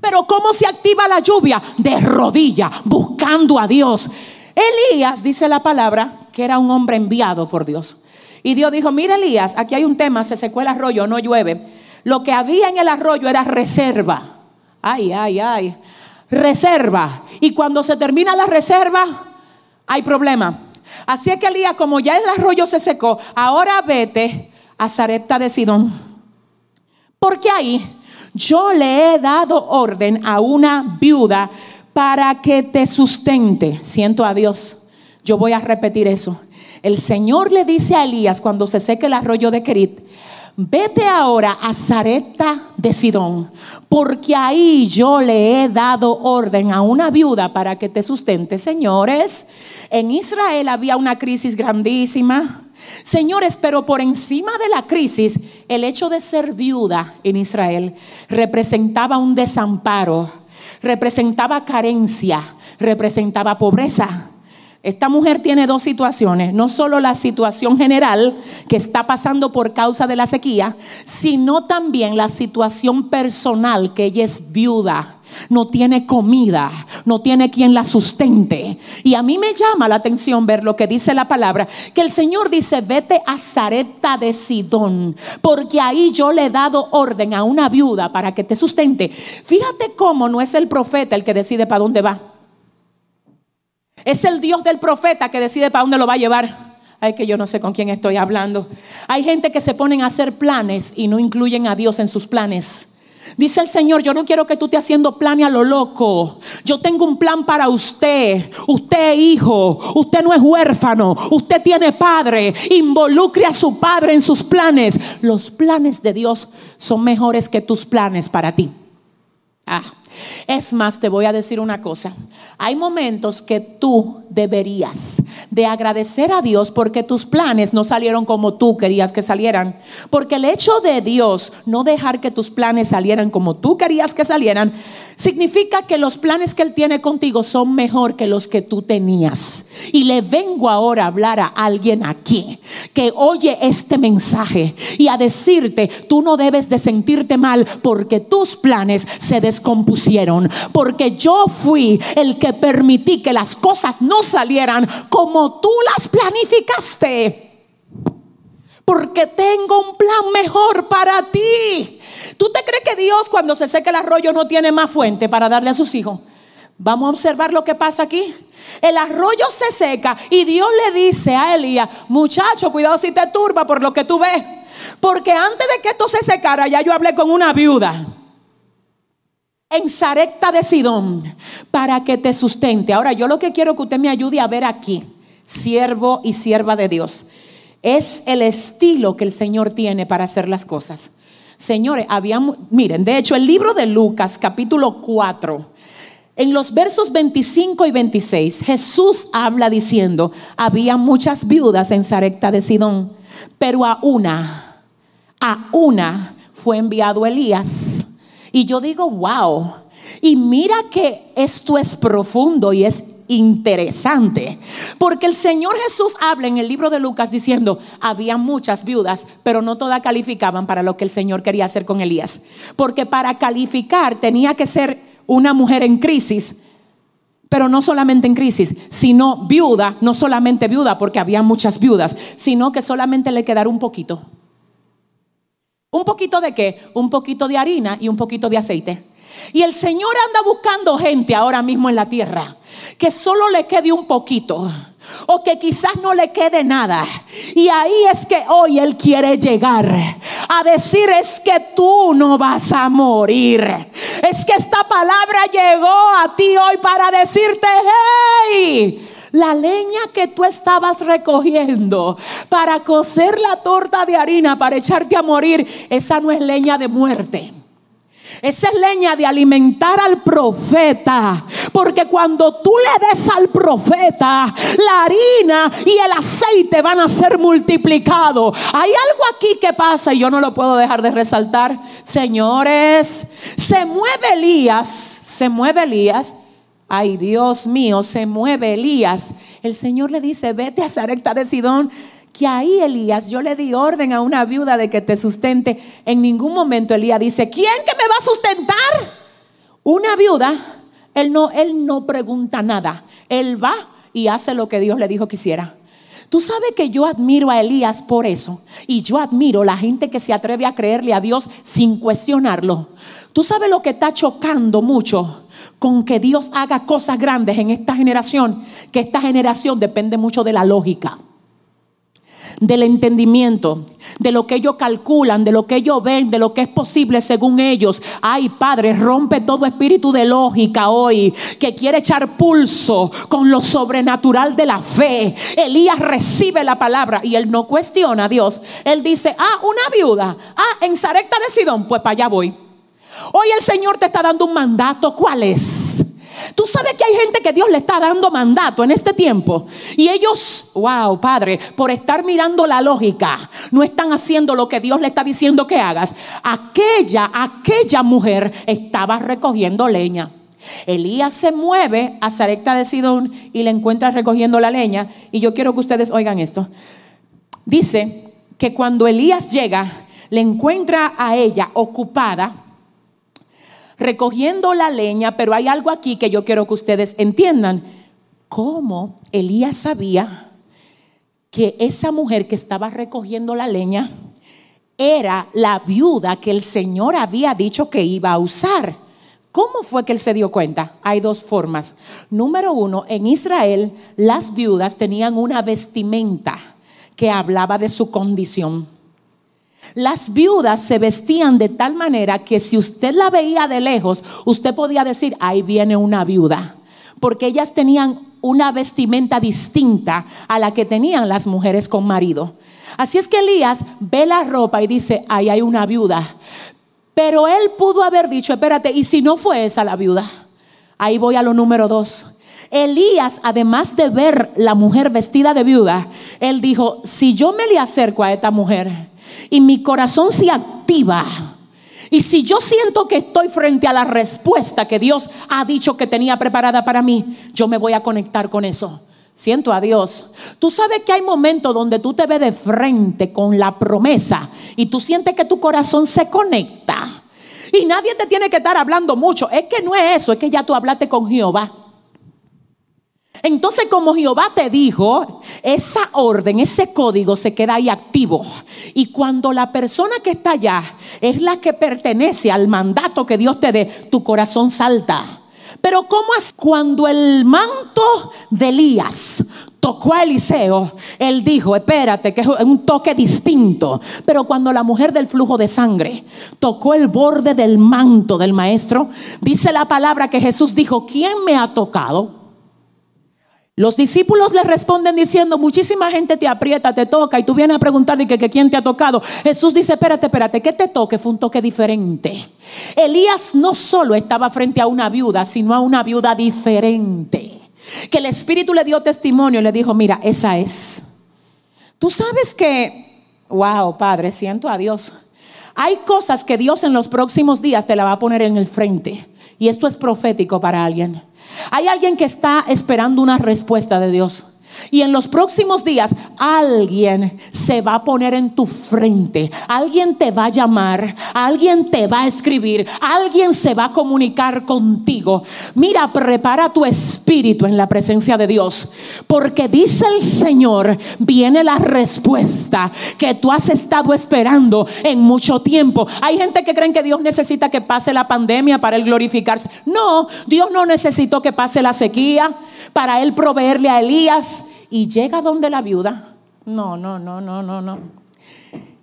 Pero ¿cómo se activa la lluvia? De rodilla, buscando a Dios. Elías, dice la palabra, que era un hombre enviado por Dios. Y Dios dijo, mira Elías, aquí hay un tema, se secó el arroyo, no llueve. Lo que había en el arroyo era reserva. Ay, ay, ay. Reserva. Y cuando se termina la reserva, hay problema. Así es que Elías, como ya el arroyo se secó, ahora vete a Zarepta de Sidón. Porque ahí yo le he dado orden a una viuda para que te sustente. Siento a Dios. Yo voy a repetir eso. El Señor le dice a Elías cuando se seque el arroyo de Kerit, vete ahora a Zareta de Sidón, porque ahí yo le he dado orden a una viuda para que te sustente. Señores, en Israel había una crisis grandísima. Señores, pero por encima de la crisis, el hecho de ser viuda en Israel representaba un desamparo, representaba carencia, representaba pobreza. Esta mujer tiene dos situaciones, no solo la situación general que está pasando por causa de la sequía, sino también la situación personal que ella es viuda no tiene comida, no tiene quien la sustente. Y a mí me llama la atención ver lo que dice la palabra, que el Señor dice, vete a Zareta de Sidón, porque ahí yo le he dado orden a una viuda para que te sustente. Fíjate cómo no es el profeta el que decide para dónde va. Es el Dios del profeta que decide para dónde lo va a llevar. Ay, que yo no sé con quién estoy hablando. Hay gente que se ponen a hacer planes y no incluyen a Dios en sus planes. Dice el Señor, yo no quiero que tú estés haciendo planes a lo loco. Yo tengo un plan para usted. Usted es hijo, usted no es huérfano, usted tiene padre. Involucre a su padre en sus planes. Los planes de Dios son mejores que tus planes para ti. Ah, es más, te voy a decir una cosa. Hay momentos que tú deberías de agradecer a Dios porque tus planes no salieron como tú querías que salieran. Porque el hecho de Dios no dejar que tus planes salieran como tú querías que salieran, significa que los planes que Él tiene contigo son mejor que los que tú tenías. Y le vengo ahora a hablar a alguien aquí que oye este mensaje y a decirte, tú no debes de sentirte mal porque tus planes se descompusieron. Porque yo fui el que permití que las cosas no salieran como tú las planificaste. Porque tengo un plan mejor para ti. ¿Tú te crees que Dios cuando se seque el arroyo no tiene más fuente para darle a sus hijos? Vamos a observar lo que pasa aquí. El arroyo se seca y Dios le dice a Elías, muchacho, cuidado si te turba por lo que tú ves. Porque antes de que esto se secara, ya yo hablé con una viuda en Zarecta de Sidón para que te sustente. Ahora, yo lo que quiero que usted me ayude a ver aquí, siervo y sierva de Dios, es el estilo que el Señor tiene para hacer las cosas. Señores, miren, de hecho el libro de Lucas capítulo 4, en los versos 25 y 26, Jesús habla diciendo, había muchas viudas en Sarepta de Sidón, pero a una, a una fue enviado Elías. Y yo digo, wow, y mira que esto es profundo y es interesante, porque el Señor Jesús habla en el libro de Lucas diciendo, había muchas viudas, pero no todas calificaban para lo que el Señor quería hacer con Elías, porque para calificar tenía que ser una mujer en crisis, pero no solamente en crisis, sino viuda, no solamente viuda, porque había muchas viudas, sino que solamente le quedara un poquito. ¿Un poquito de qué? Un poquito de harina y un poquito de aceite. Y el Señor anda buscando gente ahora mismo en la tierra que solo le quede un poquito o que quizás no le quede nada. Y ahí es que hoy Él quiere llegar a decir es que tú no vas a morir. Es que esta palabra llegó a ti hoy para decirte, hey. La leña que tú estabas recogiendo para cocer la torta de harina, para echarte a morir, esa no es leña de muerte. Esa es leña de alimentar al profeta. Porque cuando tú le des al profeta, la harina y el aceite van a ser multiplicados. Hay algo aquí que pasa y yo no lo puedo dejar de resaltar. Señores, se mueve Elías, se mueve Elías. Ay, Dios mío, se mueve Elías. El Señor le dice, vete a Sarepta de Sidón que ahí Elías, yo le di orden a una viuda de que te sustente. En ningún momento Elías dice, ¿quién que me va a sustentar? Una viuda, él no, él no pregunta nada. Él va y hace lo que Dios le dijo que hiciera. Tú sabes que yo admiro a Elías por eso. Y yo admiro la gente que se atreve a creerle a Dios sin cuestionarlo. Tú sabes lo que está chocando mucho con que Dios haga cosas grandes en esta generación. Que esta generación depende mucho de la lógica del entendimiento, de lo que ellos calculan, de lo que ellos ven, de lo que es posible según ellos. Ay, Padre, rompe todo espíritu de lógica hoy que quiere echar pulso con lo sobrenatural de la fe. Elías recibe la palabra y él no cuestiona a Dios. Él dice, ah, una viuda, ah, en Sarepta de Sidón, pues para allá voy. Hoy el Señor te está dando un mandato, ¿cuál es? Tú sabes que hay gente que Dios le está dando mandato en este tiempo. Y ellos, wow, Padre, por estar mirando la lógica, no están haciendo lo que Dios le está diciendo que hagas. Aquella, aquella mujer estaba recogiendo leña. Elías se mueve a Sarepta de Sidón y le encuentra recogiendo la leña. Y yo quiero que ustedes oigan esto. Dice que cuando Elías llega, le encuentra a ella ocupada recogiendo la leña, pero hay algo aquí que yo quiero que ustedes entiendan. ¿Cómo Elías sabía que esa mujer que estaba recogiendo la leña era la viuda que el Señor había dicho que iba a usar? ¿Cómo fue que él se dio cuenta? Hay dos formas. Número uno, en Israel las viudas tenían una vestimenta que hablaba de su condición. Las viudas se vestían de tal manera que si usted la veía de lejos, usted podía decir, ahí viene una viuda, porque ellas tenían una vestimenta distinta a la que tenían las mujeres con marido. Así es que Elías ve la ropa y dice, ahí hay una viuda. Pero él pudo haber dicho, espérate, ¿y si no fue esa la viuda? Ahí voy a lo número dos. Elías, además de ver la mujer vestida de viuda, él dijo, si yo me le acerco a esta mujer, y mi corazón se activa. Y si yo siento que estoy frente a la respuesta que Dios ha dicho que tenía preparada para mí, yo me voy a conectar con eso. Siento a Dios. Tú sabes que hay momentos donde tú te ves de frente con la promesa y tú sientes que tu corazón se conecta. Y nadie te tiene que estar hablando mucho. Es que no es eso, es que ya tú hablaste con Jehová. Entonces, como Jehová te dijo, esa orden, ese código se queda ahí activo. Y cuando la persona que está allá es la que pertenece al mandato que Dios te dé, tu corazón salta. Pero ¿cómo es cuando el manto de Elías tocó a Eliseo? Él dijo, espérate, que es un toque distinto. Pero cuando la mujer del flujo de sangre tocó el borde del manto del maestro, dice la palabra que Jesús dijo, ¿quién me ha tocado? Los discípulos le responden diciendo, muchísima gente te aprieta, te toca y tú vienes a preguntar de que, quién te ha tocado. Jesús dice, espérate, espérate, que te toque fue un toque diferente. Elías no solo estaba frente a una viuda, sino a una viuda diferente. Que el Espíritu le dio testimonio y le dijo, mira, esa es. Tú sabes que, wow, Padre, siento a Dios. Hay cosas que Dios en los próximos días te la va a poner en el frente Y esto es profético para alguien. Hay alguien que está esperando una respuesta de Dios. Y en los próximos días alguien se va a poner en tu frente, alguien te va a llamar, alguien te va a escribir, alguien se va a comunicar contigo. Mira, prepara tu espíritu en la presencia de Dios, porque dice el Señor, viene la respuesta que tú has estado esperando en mucho tiempo. Hay gente que creen que Dios necesita que pase la pandemia para él glorificarse. No, Dios no necesitó que pase la sequía para él proveerle a Elías y llega donde la viuda. No, no, no, no, no, no.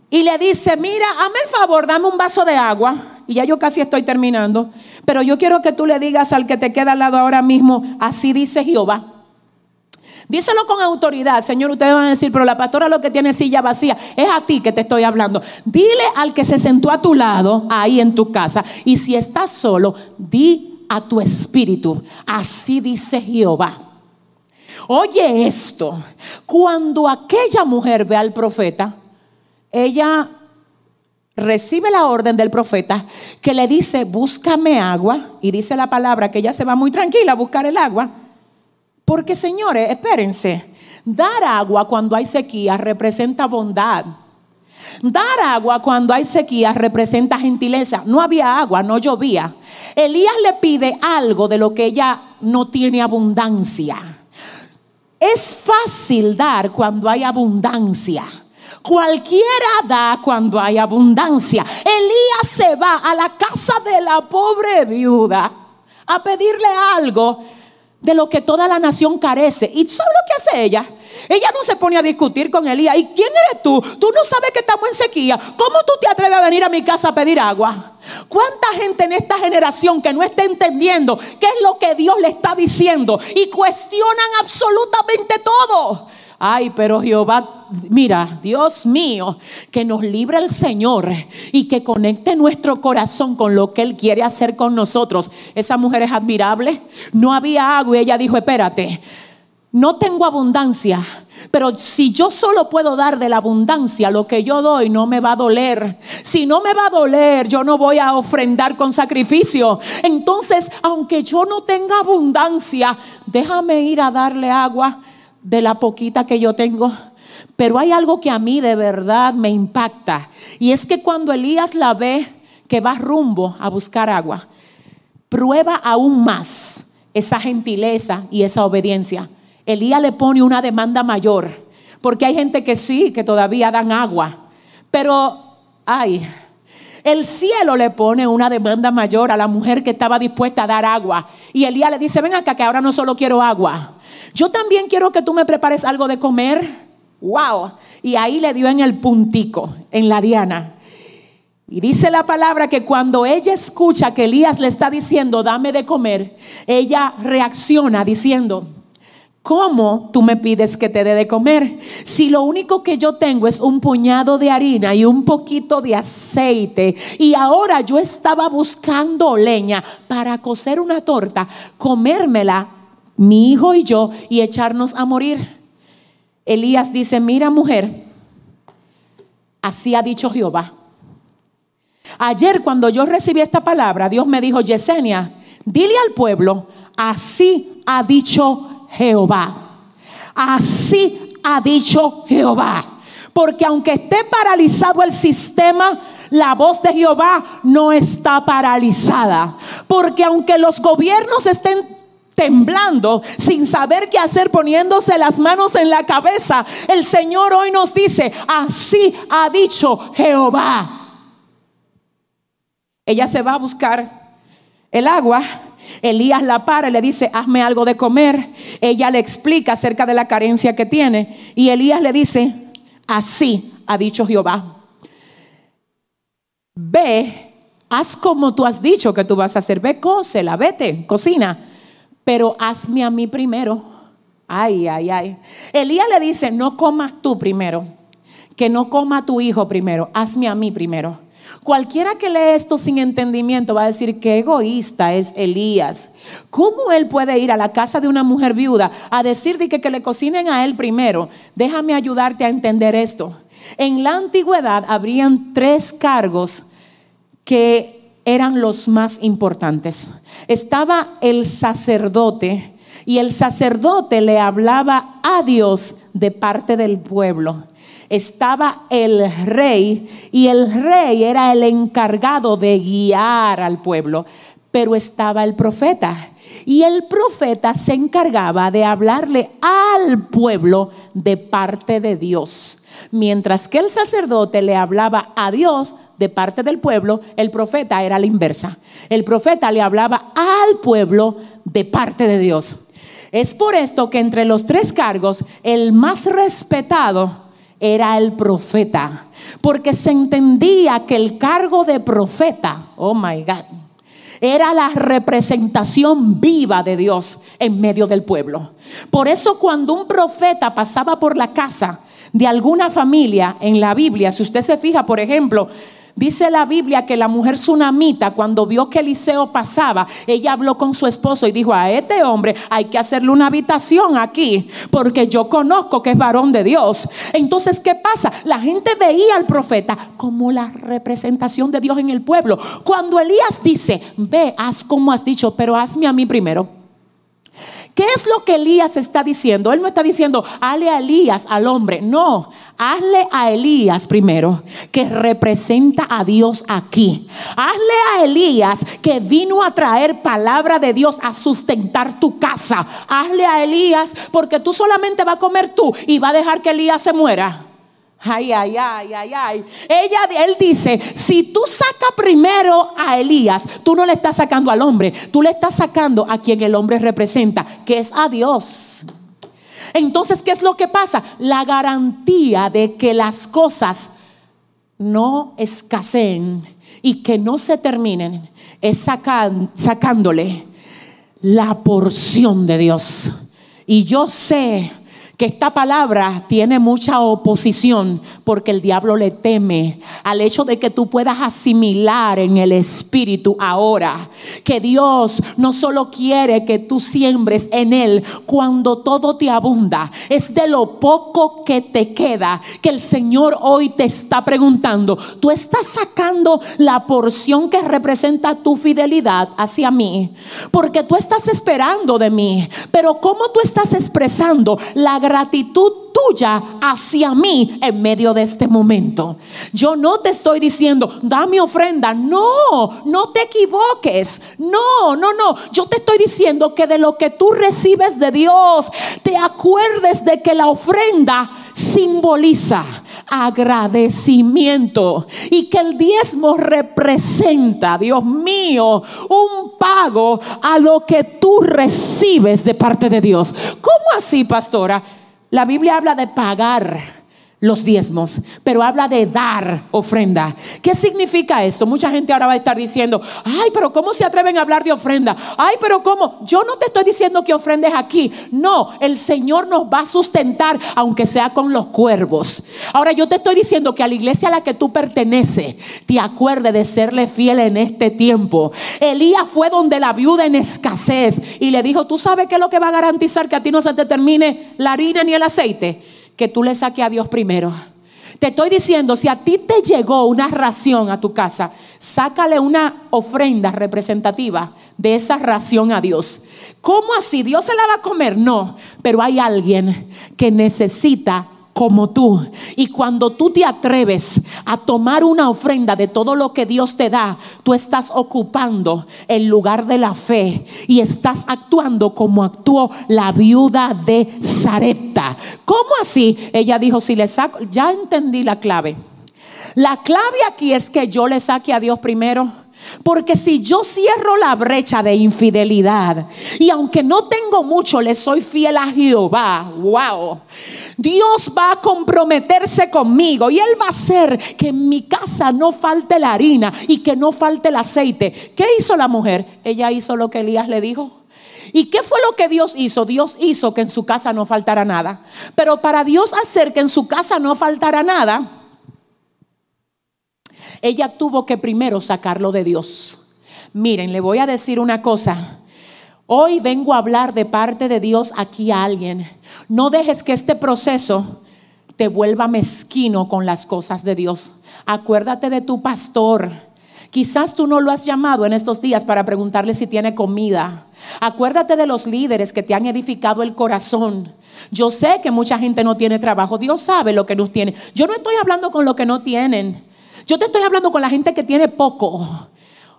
Y le dice, mira, hazme el favor, dame un vaso de agua. Y ya yo casi estoy terminando. Pero yo quiero que tú le digas al que te queda al lado ahora mismo, así dice Jehová. Díselo con autoridad, Señor. Ustedes van a decir, pero la pastora lo que tiene silla vacía es a ti que te estoy hablando. Dile al que se sentó a tu lado, ahí en tu casa. Y si estás solo, di a tu espíritu, así dice Jehová. Oye esto, cuando aquella mujer ve al profeta, ella recibe la orden del profeta que le dice, búscame agua, y dice la palabra que ella se va muy tranquila a buscar el agua, porque señores, espérense, dar agua cuando hay sequía representa bondad. Dar agua cuando hay sequía representa gentileza. No había agua, no llovía. Elías le pide algo de lo que ella no tiene abundancia. Es fácil dar cuando hay abundancia. Cualquiera da cuando hay abundancia. Elías se va a la casa de la pobre viuda a pedirle algo de lo que toda la nación carece. ¿Y sabes lo que hace ella? Ella no se pone a discutir con Elías. ¿Y quién eres tú? Tú no sabes que estamos en sequía. ¿Cómo tú te atreves a venir a mi casa a pedir agua? ¿Cuánta gente en esta generación que no está entendiendo qué es lo que Dios le está diciendo y cuestionan absolutamente todo? Ay, pero Jehová, mira, Dios mío, que nos libre el Señor y que conecte nuestro corazón con lo que Él quiere hacer con nosotros. Esa mujer es admirable. No había agua y ella dijo, espérate, no tengo abundancia, pero si yo solo puedo dar de la abundancia, lo que yo doy no me va a doler. Si no me va a doler, yo no voy a ofrendar con sacrificio. Entonces, aunque yo no tenga abundancia, déjame ir a darle agua de la poquita que yo tengo. Pero hay algo que a mí de verdad me impacta. Y es que cuando Elías la ve que va rumbo a buscar agua, prueba aún más esa gentileza y esa obediencia. Elías le pone una demanda mayor, porque hay gente que sí, que todavía dan agua, pero, ay, el cielo le pone una demanda mayor a la mujer que estaba dispuesta a dar agua. Y Elías le dice, ven acá que ahora no solo quiero agua, yo también quiero que tú me prepares algo de comer. Wow. Y ahí le dio en el puntico, en la diana. Y dice la palabra que cuando ella escucha que Elías le está diciendo, dame de comer, ella reacciona diciendo, ¿Cómo tú me pides que te dé de comer? Si lo único que yo tengo es un puñado de harina y un poquito de aceite y ahora yo estaba buscando leña para cocer una torta, comérmela mi hijo y yo y echarnos a morir. Elías dice, mira mujer, así ha dicho Jehová. Ayer cuando yo recibí esta palabra, Dios me dijo, Yesenia, dile al pueblo, así ha dicho Jehová. Así ha dicho Jehová. Porque aunque esté paralizado el sistema, la voz de Jehová no está paralizada. Porque aunque los gobiernos estén temblando, sin saber qué hacer, poniéndose las manos en la cabeza, el Señor hoy nos dice, así ha dicho Jehová. Ella se va a buscar el agua Elías la para y le dice, hazme algo de comer. Ella le explica acerca de la carencia que tiene. Y Elías le dice, así ha dicho Jehová. Ve, haz como tú has dicho que tú vas a hacer. Ve, cósela, vete, cocina. Pero hazme a mí primero. Ay, ay, ay. Elías le dice, no comas tú primero. Que no coma tu hijo primero. Hazme a mí primero. Cualquiera que lee esto sin entendimiento va a decir que egoísta es Elías. ¿Cómo él puede ir a la casa de una mujer viuda a decir que, que le cocinen a él primero? Déjame ayudarte a entender esto. En la antigüedad habrían tres cargos que eran los más importantes. Estaba el sacerdote y el sacerdote le hablaba a Dios de parte del pueblo. Estaba el rey y el rey era el encargado de guiar al pueblo, pero estaba el profeta. Y el profeta se encargaba de hablarle al pueblo de parte de Dios. Mientras que el sacerdote le hablaba a Dios de parte del pueblo, el profeta era la inversa. El profeta le hablaba al pueblo de parte de Dios. Es por esto que entre los tres cargos, el más respetado era el profeta, porque se entendía que el cargo de profeta, oh my God, era la representación viva de Dios en medio del pueblo. Por eso cuando un profeta pasaba por la casa de alguna familia en la Biblia, si usted se fija, por ejemplo, Dice la Biblia que la mujer tsunamita, cuando vio que Eliseo pasaba, ella habló con su esposo y dijo: A este hombre hay que hacerle una habitación aquí, porque yo conozco que es varón de Dios. Entonces, ¿qué pasa? La gente veía al profeta como la representación de Dios en el pueblo. Cuando Elías dice: Ve, haz como has dicho, pero hazme a mí primero. ¿Qué es lo que Elías está diciendo? Él no está diciendo, hazle a Elías al hombre. No, hazle a Elías primero, que representa a Dios aquí. Hazle a Elías que vino a traer palabra de Dios a sustentar tu casa. Hazle a Elías porque tú solamente vas a comer tú y va a dejar que Elías se muera. Ay, ay, ay, ay, ay. Ella, él dice, si tú sacas primero a Elías, tú no le estás sacando al hombre, tú le estás sacando a quien el hombre representa, que es a Dios. Entonces, ¿qué es lo que pasa? La garantía de que las cosas no escaseen y que no se terminen es sacándole la porción de Dios. Y yo sé que esta palabra tiene mucha oposición porque el diablo le teme al hecho de que tú puedas asimilar en el espíritu ahora que Dios no solo quiere que tú siembres en él cuando todo te abunda, es de lo poco que te queda que el Señor hoy te está preguntando, tú estás sacando la porción que representa tu fidelidad hacia mí, porque tú estás esperando de mí, pero ¿cómo tú estás expresando la gratitud tuya hacia mí en medio de este momento. Yo no te estoy diciendo, dame ofrenda. No, no te equivoques. No, no, no. Yo te estoy diciendo que de lo que tú recibes de Dios, te acuerdes de que la ofrenda simboliza agradecimiento y que el diezmo representa, Dios mío, un pago a lo que tú recibes de parte de Dios. ¿Cómo así, pastora? La Biblia habla de pagar los diezmos, pero habla de dar ofrenda. ¿Qué significa esto? Mucha gente ahora va a estar diciendo, ay, pero ¿cómo se atreven a hablar de ofrenda? Ay, pero ¿cómo? Yo no te estoy diciendo que ofrendes aquí. No, el Señor nos va a sustentar, aunque sea con los cuervos. Ahora yo te estoy diciendo que a la iglesia a la que tú perteneces, te acuerde de serle fiel en este tiempo. Elías fue donde la viuda en escasez y le dijo, ¿tú sabes qué es lo que va a garantizar que a ti no se te termine la harina ni el aceite? Que tú le saques a Dios primero. Te estoy diciendo, si a ti te llegó una ración a tu casa, sácale una ofrenda representativa de esa ración a Dios. ¿Cómo así? ¿Dios se la va a comer? No, pero hay alguien que necesita como tú. Y cuando tú te atreves a tomar una ofrenda de todo lo que Dios te da, tú estás ocupando el lugar de la fe y estás actuando como actuó la viuda de Zareta. ¿Cómo así? Ella dijo, si le saco, ya entendí la clave. La clave aquí es que yo le saque a Dios primero porque si yo cierro la brecha de infidelidad y aunque no tengo mucho, le soy fiel a Jehová, wow, Dios va a comprometerse conmigo y Él va a hacer que en mi casa no falte la harina y que no falte el aceite. ¿Qué hizo la mujer? Ella hizo lo que Elías le dijo. ¿Y qué fue lo que Dios hizo? Dios hizo que en su casa no faltara nada. Pero para Dios hacer que en su casa no faltara nada, ella tuvo que primero sacarlo de Dios. Miren, le voy a decir una cosa. Hoy vengo a hablar de parte de Dios aquí a alguien. No dejes que este proceso te vuelva mezquino con las cosas de Dios. Acuérdate de tu pastor Quizás tú no lo has llamado en estos días para preguntarle si tiene comida. Acuérdate de los líderes que te han edificado el corazón. Yo sé que mucha gente no tiene trabajo. Dios sabe lo que nos tiene. Yo no estoy hablando con los que no tienen. Yo te estoy hablando con la gente que tiene poco.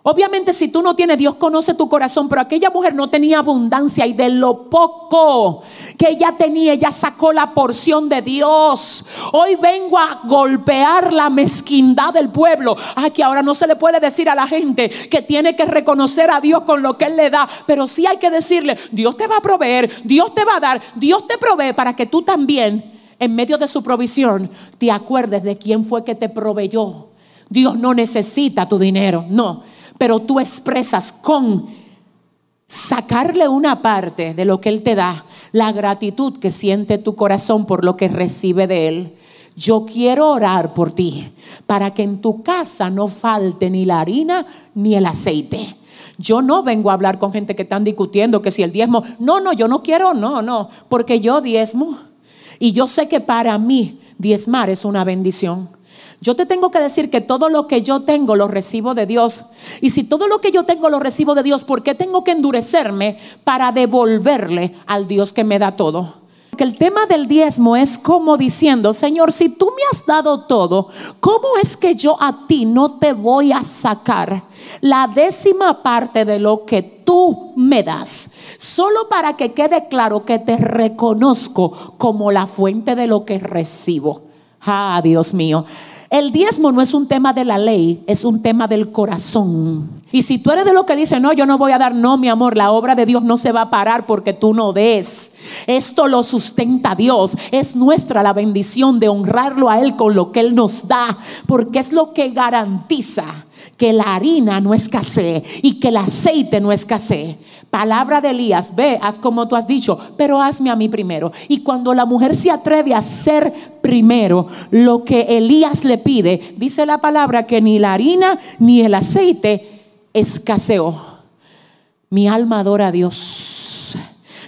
Obviamente si tú no tienes, Dios conoce tu corazón, pero aquella mujer no tenía abundancia y de lo poco que ella tenía, ella sacó la porción de Dios. Hoy vengo a golpear la mezquindad del pueblo. Que ahora no se le puede decir a la gente que tiene que reconocer a Dios con lo que Él le da, pero sí hay que decirle, Dios te va a proveer, Dios te va a dar, Dios te provee para que tú también, en medio de su provisión, te acuerdes de quién fue que te proveyó. Dios no necesita tu dinero, no pero tú expresas con sacarle una parte de lo que Él te da, la gratitud que siente tu corazón por lo que recibe de Él. Yo quiero orar por ti para que en tu casa no falte ni la harina ni el aceite. Yo no vengo a hablar con gente que están discutiendo que si el diezmo, no, no, yo no quiero, no, no, porque yo diezmo y yo sé que para mí diezmar es una bendición. Yo te tengo que decir que todo lo que yo tengo lo recibo de Dios. Y si todo lo que yo tengo lo recibo de Dios, ¿por qué tengo que endurecerme para devolverle al Dios que me da todo? Que el tema del diezmo es como diciendo, Señor, si tú me has dado todo, ¿cómo es que yo a ti no te voy a sacar la décima parte de lo que tú me das? Solo para que quede claro que te reconozco como la fuente de lo que recibo. Ah, Dios mío. El diezmo no es un tema de la ley, es un tema del corazón. Y si tú eres de lo que dice, no, yo no voy a dar, no, mi amor, la obra de Dios no se va a parar porque tú no des. Esto lo sustenta Dios. Es nuestra la bendición de honrarlo a Él con lo que Él nos da, porque es lo que garantiza que la harina no escasee y que el aceite no escasee. Palabra de Elías, ve, haz como tú has dicho, pero hazme a mí primero. Y cuando la mujer se atreve a hacer primero lo que Elías le pide, dice la palabra que ni la harina ni el aceite escaseó. Mi alma adora a Dios.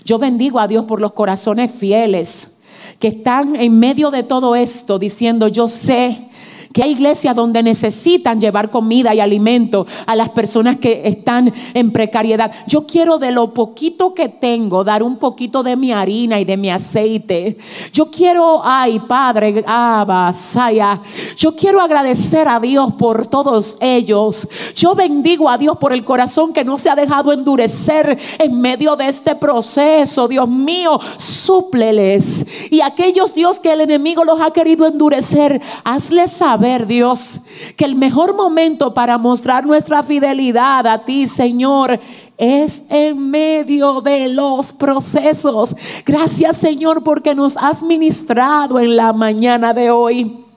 Yo bendigo a Dios por los corazones fieles que están en medio de todo esto diciendo, yo sé que hay iglesias donde necesitan llevar comida y alimento a las personas que están en precariedad. Yo quiero de lo poquito que tengo dar un poquito de mi harina y de mi aceite. Yo quiero, ay Padre, abasaya. Yo quiero agradecer a Dios por todos ellos. Yo bendigo a Dios por el corazón que no se ha dejado endurecer en medio de este proceso. Dios mío, súpleles. Y aquellos Dios que el enemigo los ha querido endurecer, hazles saber Dios, que el mejor momento para mostrar nuestra fidelidad a ti, Señor, es en medio de los procesos. Gracias, Señor, porque nos has ministrado en la mañana de hoy.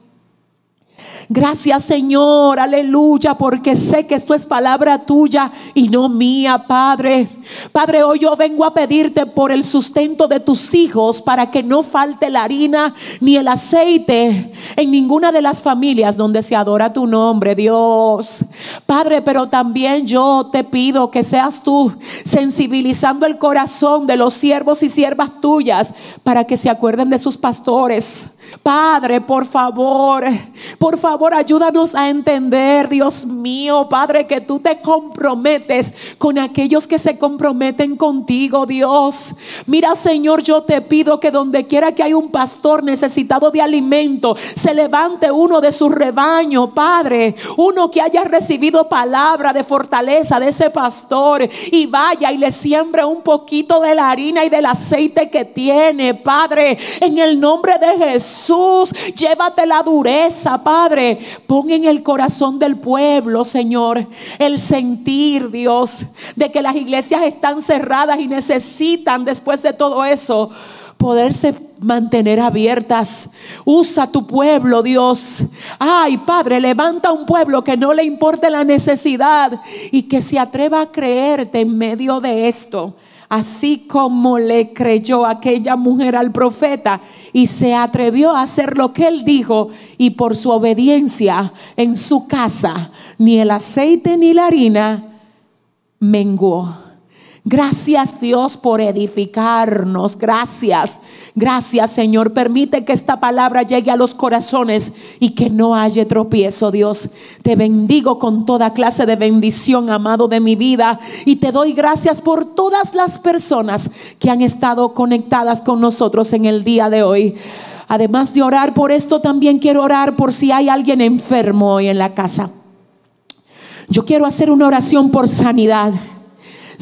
Gracias Señor, aleluya, porque sé que esto es palabra tuya y no mía, Padre. Padre, hoy yo vengo a pedirte por el sustento de tus hijos para que no falte la harina ni el aceite en ninguna de las familias donde se adora tu nombre, Dios. Padre, pero también yo te pido que seas tú sensibilizando el corazón de los siervos y siervas tuyas para que se acuerden de sus pastores Padre, por favor, por favor, ayúdanos a entender, Dios mío, Padre, que tú te comprometes con aquellos que se comprometen contigo, Dios. Mira, Señor, yo te pido que donde quiera que hay un pastor necesitado de alimento, se levante uno de su rebaño, Padre, uno que haya recibido palabra de fortaleza de ese pastor y vaya y le siembre un poquito de la harina y del aceite que tiene, Padre, en el nombre de Jesús. Jesús, llévate la dureza, Padre. Pon en el corazón del pueblo, Señor, el sentir, Dios, de que las iglesias están cerradas y necesitan después de todo eso poderse mantener abiertas. Usa tu pueblo, Dios. Ay, Padre, levanta un pueblo que no le importe la necesidad y que se atreva a creerte en medio de esto así como le creyó aquella mujer al profeta y se atrevió a hacer lo que él dijo y por su obediencia en su casa ni el aceite ni la harina menguó. Gracias Dios por edificarnos. Gracias. Gracias Señor. Permite que esta palabra llegue a los corazones y que no haya tropiezo Dios. Te bendigo con toda clase de bendición, amado de mi vida. Y te doy gracias por todas las personas que han estado conectadas con nosotros en el día de hoy. Además de orar por esto, también quiero orar por si hay alguien enfermo hoy en la casa. Yo quiero hacer una oración por sanidad.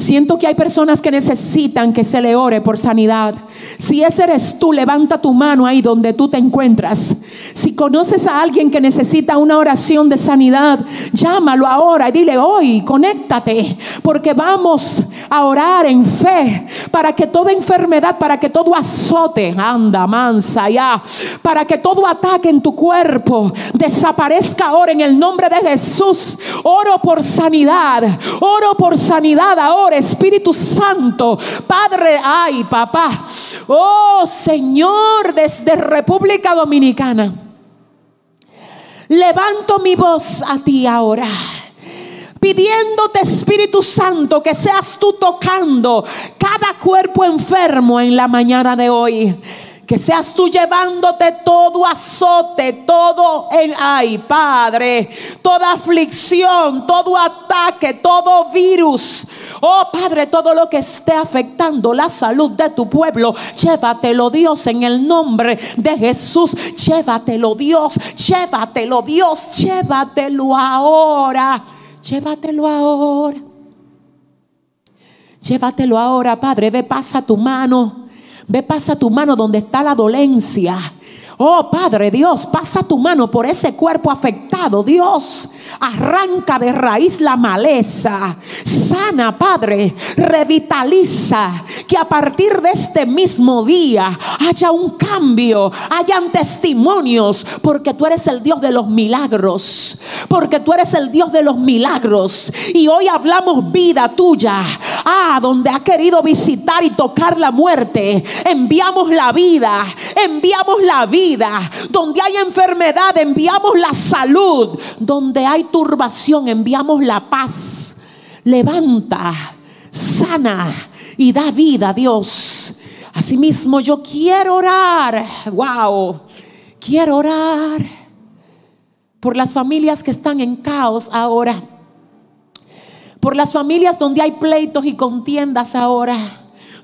Siento que hay personas que necesitan que se le ore por sanidad. Si ese eres tú, levanta tu mano ahí donde tú te encuentras. Si conoces a alguien que necesita una oración de sanidad, llámalo ahora y dile hoy, conéctate, porque vamos a orar en fe para que toda enfermedad, para que todo azote, anda, mansa ya, para que todo ataque en tu cuerpo desaparezca ahora en el nombre de Jesús. Oro por sanidad, oro por sanidad ahora Espíritu Santo, Padre, ay, papá, oh Señor, desde República Dominicana, levanto mi voz a ti ahora pidiéndote Espíritu Santo que seas tú tocando cada cuerpo enfermo en la mañana de hoy. Que seas tú llevándote todo azote, todo el, ay Padre, toda aflicción, todo ataque, todo virus. Oh Padre, todo lo que esté afectando la salud de tu pueblo, llévatelo Dios en el nombre de Jesús. Llévatelo Dios, llévatelo Dios, llévatelo ahora. Llévatelo ahora. Llévatelo ahora, Padre. Ve, pasa tu mano Ve, pasa tu mano donde está la dolencia. Oh Padre Dios, pasa tu mano por ese cuerpo afectado. Dios, arranca de raíz la maleza. Sana, Padre, revitaliza. Que a partir de este mismo día haya un cambio, hayan testimonios, porque tú eres el Dios de los milagros. Porque tú eres el Dios de los milagros. Y hoy hablamos vida tuya. Ah, donde ha querido visitar y tocar la muerte. Enviamos la vida. Enviamos la donde hay enfermedad, enviamos la salud. Donde hay turbación, enviamos la paz. Levanta, sana y da vida a Dios. Asimismo, yo quiero orar. Wow. Quiero orar por las familias que están en caos ahora. Por las familias donde hay pleitos y contiendas ahora.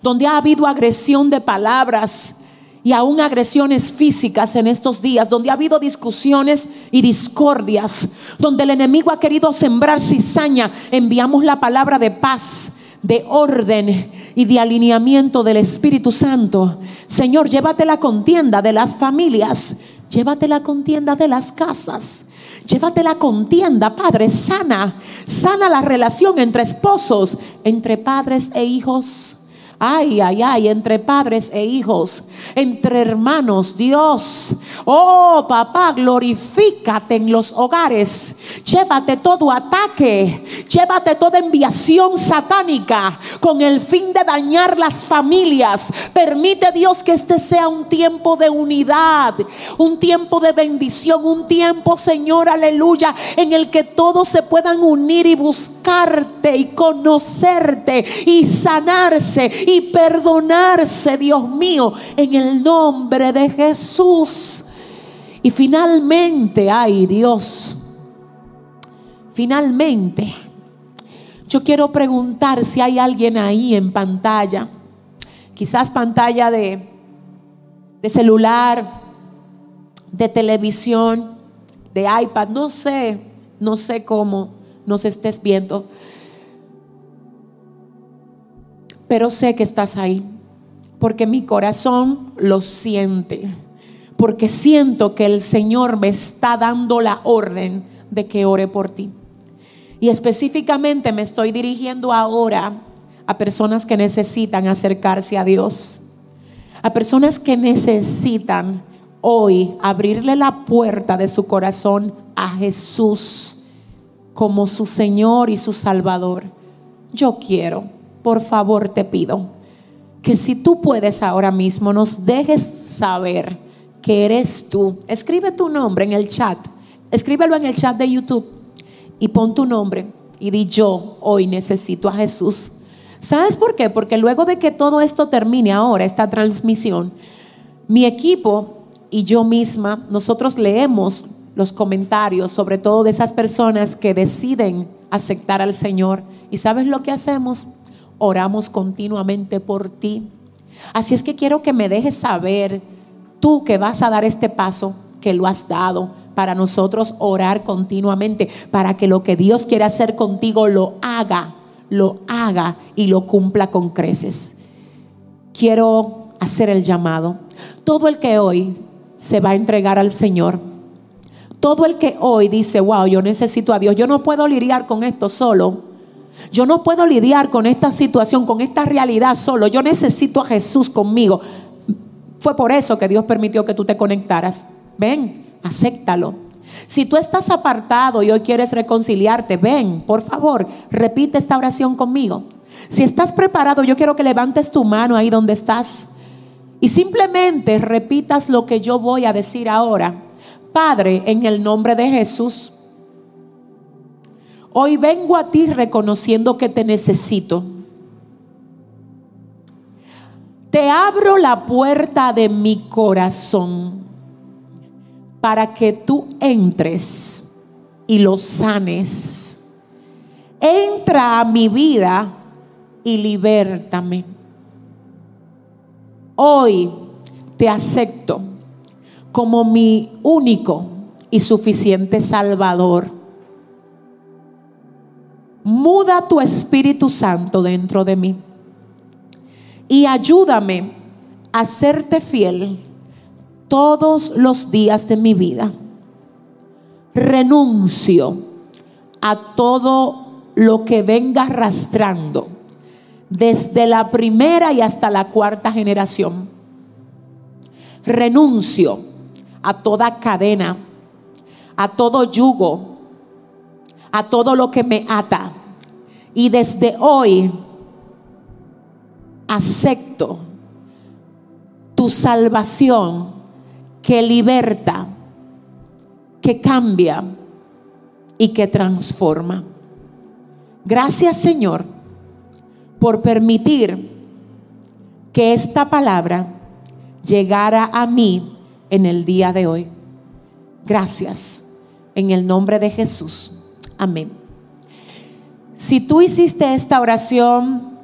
Donde ha habido agresión de palabras y aún agresiones físicas en estos días, donde ha habido discusiones y discordias, donde el enemigo ha querido sembrar cizaña, enviamos la palabra de paz, de orden y de alineamiento del Espíritu Santo. Señor, llévate la contienda de las familias, llévate la contienda de las casas. Llévate la contienda, Padre, sana, sana la relación entre esposos, entre padres e hijos Ay, ay, ay, entre padres e hijos, entre hermanos, Dios. Oh, papá, glorifícate en los hogares. Llévate todo ataque, llévate toda enviación satánica con el fin de dañar las familias. Permite Dios que este sea un tiempo de unidad, un tiempo de bendición, un tiempo, Señor, aleluya, en el que todos se puedan unir y buscarte y conocerte y sanarse y perdonarse, Dios mío, en el nombre de Jesús. Y finalmente, ay Dios, finalmente, yo quiero preguntar si hay alguien ahí en pantalla, quizás pantalla de, de celular, de televisión, de iPad, no sé, no sé cómo nos estés viendo pero sé que estás ahí, porque mi corazón lo siente, porque siento que el Señor me está dando la orden de que ore por ti. Y específicamente me estoy dirigiendo ahora a personas que necesitan acercarse a Dios, a personas que necesitan hoy abrirle la puerta de su corazón a Jesús como su Señor y su Salvador. Yo quiero por favor te pido que si tú puedes ahora mismo nos dejes saber que eres tú. Escribe tu nombre en el chat. Escríbelo en el chat de YouTube y pon tu nombre y di yo hoy necesito a Jesús. ¿Sabes por qué? Porque luego de que todo esto termine ahora, esta transmisión, mi equipo y yo misma, nosotros leemos los comentarios, sobre todo de esas personas que deciden aceptar al Señor. ¿Y sabes lo que hacemos? Oramos continuamente por ti. Así es que quiero que me dejes saber, tú que vas a dar este paso, que lo has dado, para nosotros orar continuamente, para que lo que Dios quiere hacer contigo lo haga, lo haga y lo cumpla con creces. Quiero hacer el llamado. Todo el que hoy se va a entregar al Señor, todo el que hoy dice, wow, yo necesito a Dios, yo no puedo lidiar con esto solo. Yo no puedo lidiar con esta situación, con esta realidad solo. Yo necesito a Jesús conmigo. Fue por eso que Dios permitió que tú te conectaras. Ven, acéptalo. Si tú estás apartado y hoy quieres reconciliarte, ven, por favor, repite esta oración conmigo. Si estás preparado, yo quiero que levantes tu mano ahí donde estás y simplemente repitas lo que yo voy a decir ahora. Padre, en el nombre de Jesús, hoy vengo a ti reconociendo que te necesito. Te abro la puerta de mi corazón para que tú entres y lo sanes. Entra a mi vida y libértame. Hoy te acepto como mi único y suficiente Salvador. Muda tu Espíritu Santo dentro de mí y ayúdame a serte fiel todos los días de mi vida. Renuncio a todo lo que venga arrastrando desde la primera y hasta la cuarta generación. Renuncio a toda cadena, a todo yugo, a todo lo que me ata. Y desde hoy acepto tu salvación que liberta, que cambia y que transforma. Gracias Señor por permitir que esta palabra llegara a mí en el día de hoy. Gracias. En el nombre de Jesús. Amén. Si tú hiciste esta oración,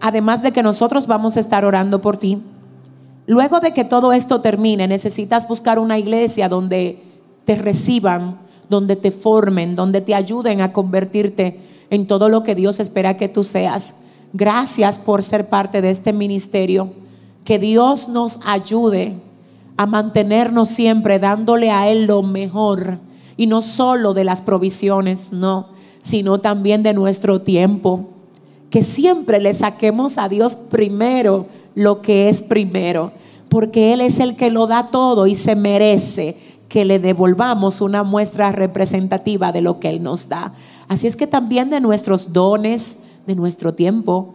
además de que nosotros vamos a estar orando por ti, Luego de que todo esto termine, necesitas buscar una iglesia donde te reciban, donde te formen, donde te ayuden a convertirte en todo lo que Dios espera que tú seas. Gracias por ser parte de este ministerio. Que Dios nos ayude a mantenernos siempre dándole a Él lo mejor. Y no solo de las provisiones, no, sino también de nuestro tiempo. Que siempre le saquemos a Dios primero lo que es primero, porque Él es el que lo da todo y se merece que le devolvamos una muestra representativa de lo que Él nos da. Así es que también de nuestros dones, de nuestro tiempo,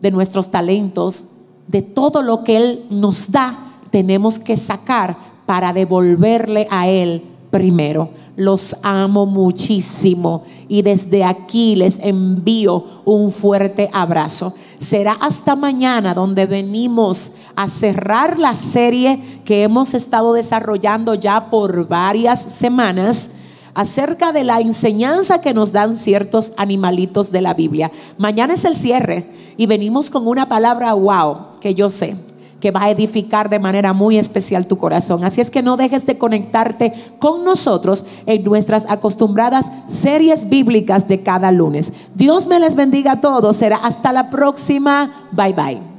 de nuestros talentos, de todo lo que Él nos da, tenemos que sacar para devolverle a Él primero. Los amo muchísimo y desde aquí les envío un fuerte abrazo. Será hasta mañana donde venimos a cerrar la serie que hemos estado desarrollando ya por varias semanas acerca de la enseñanza que nos dan ciertos animalitos de la Biblia. Mañana es el cierre y venimos con una palabra wow que yo sé que va a edificar de manera muy especial tu corazón. Así es que no dejes de conectarte con nosotros en nuestras acostumbradas series bíblicas de cada lunes. Dios me les bendiga a todos. Será hasta la próxima. Bye bye.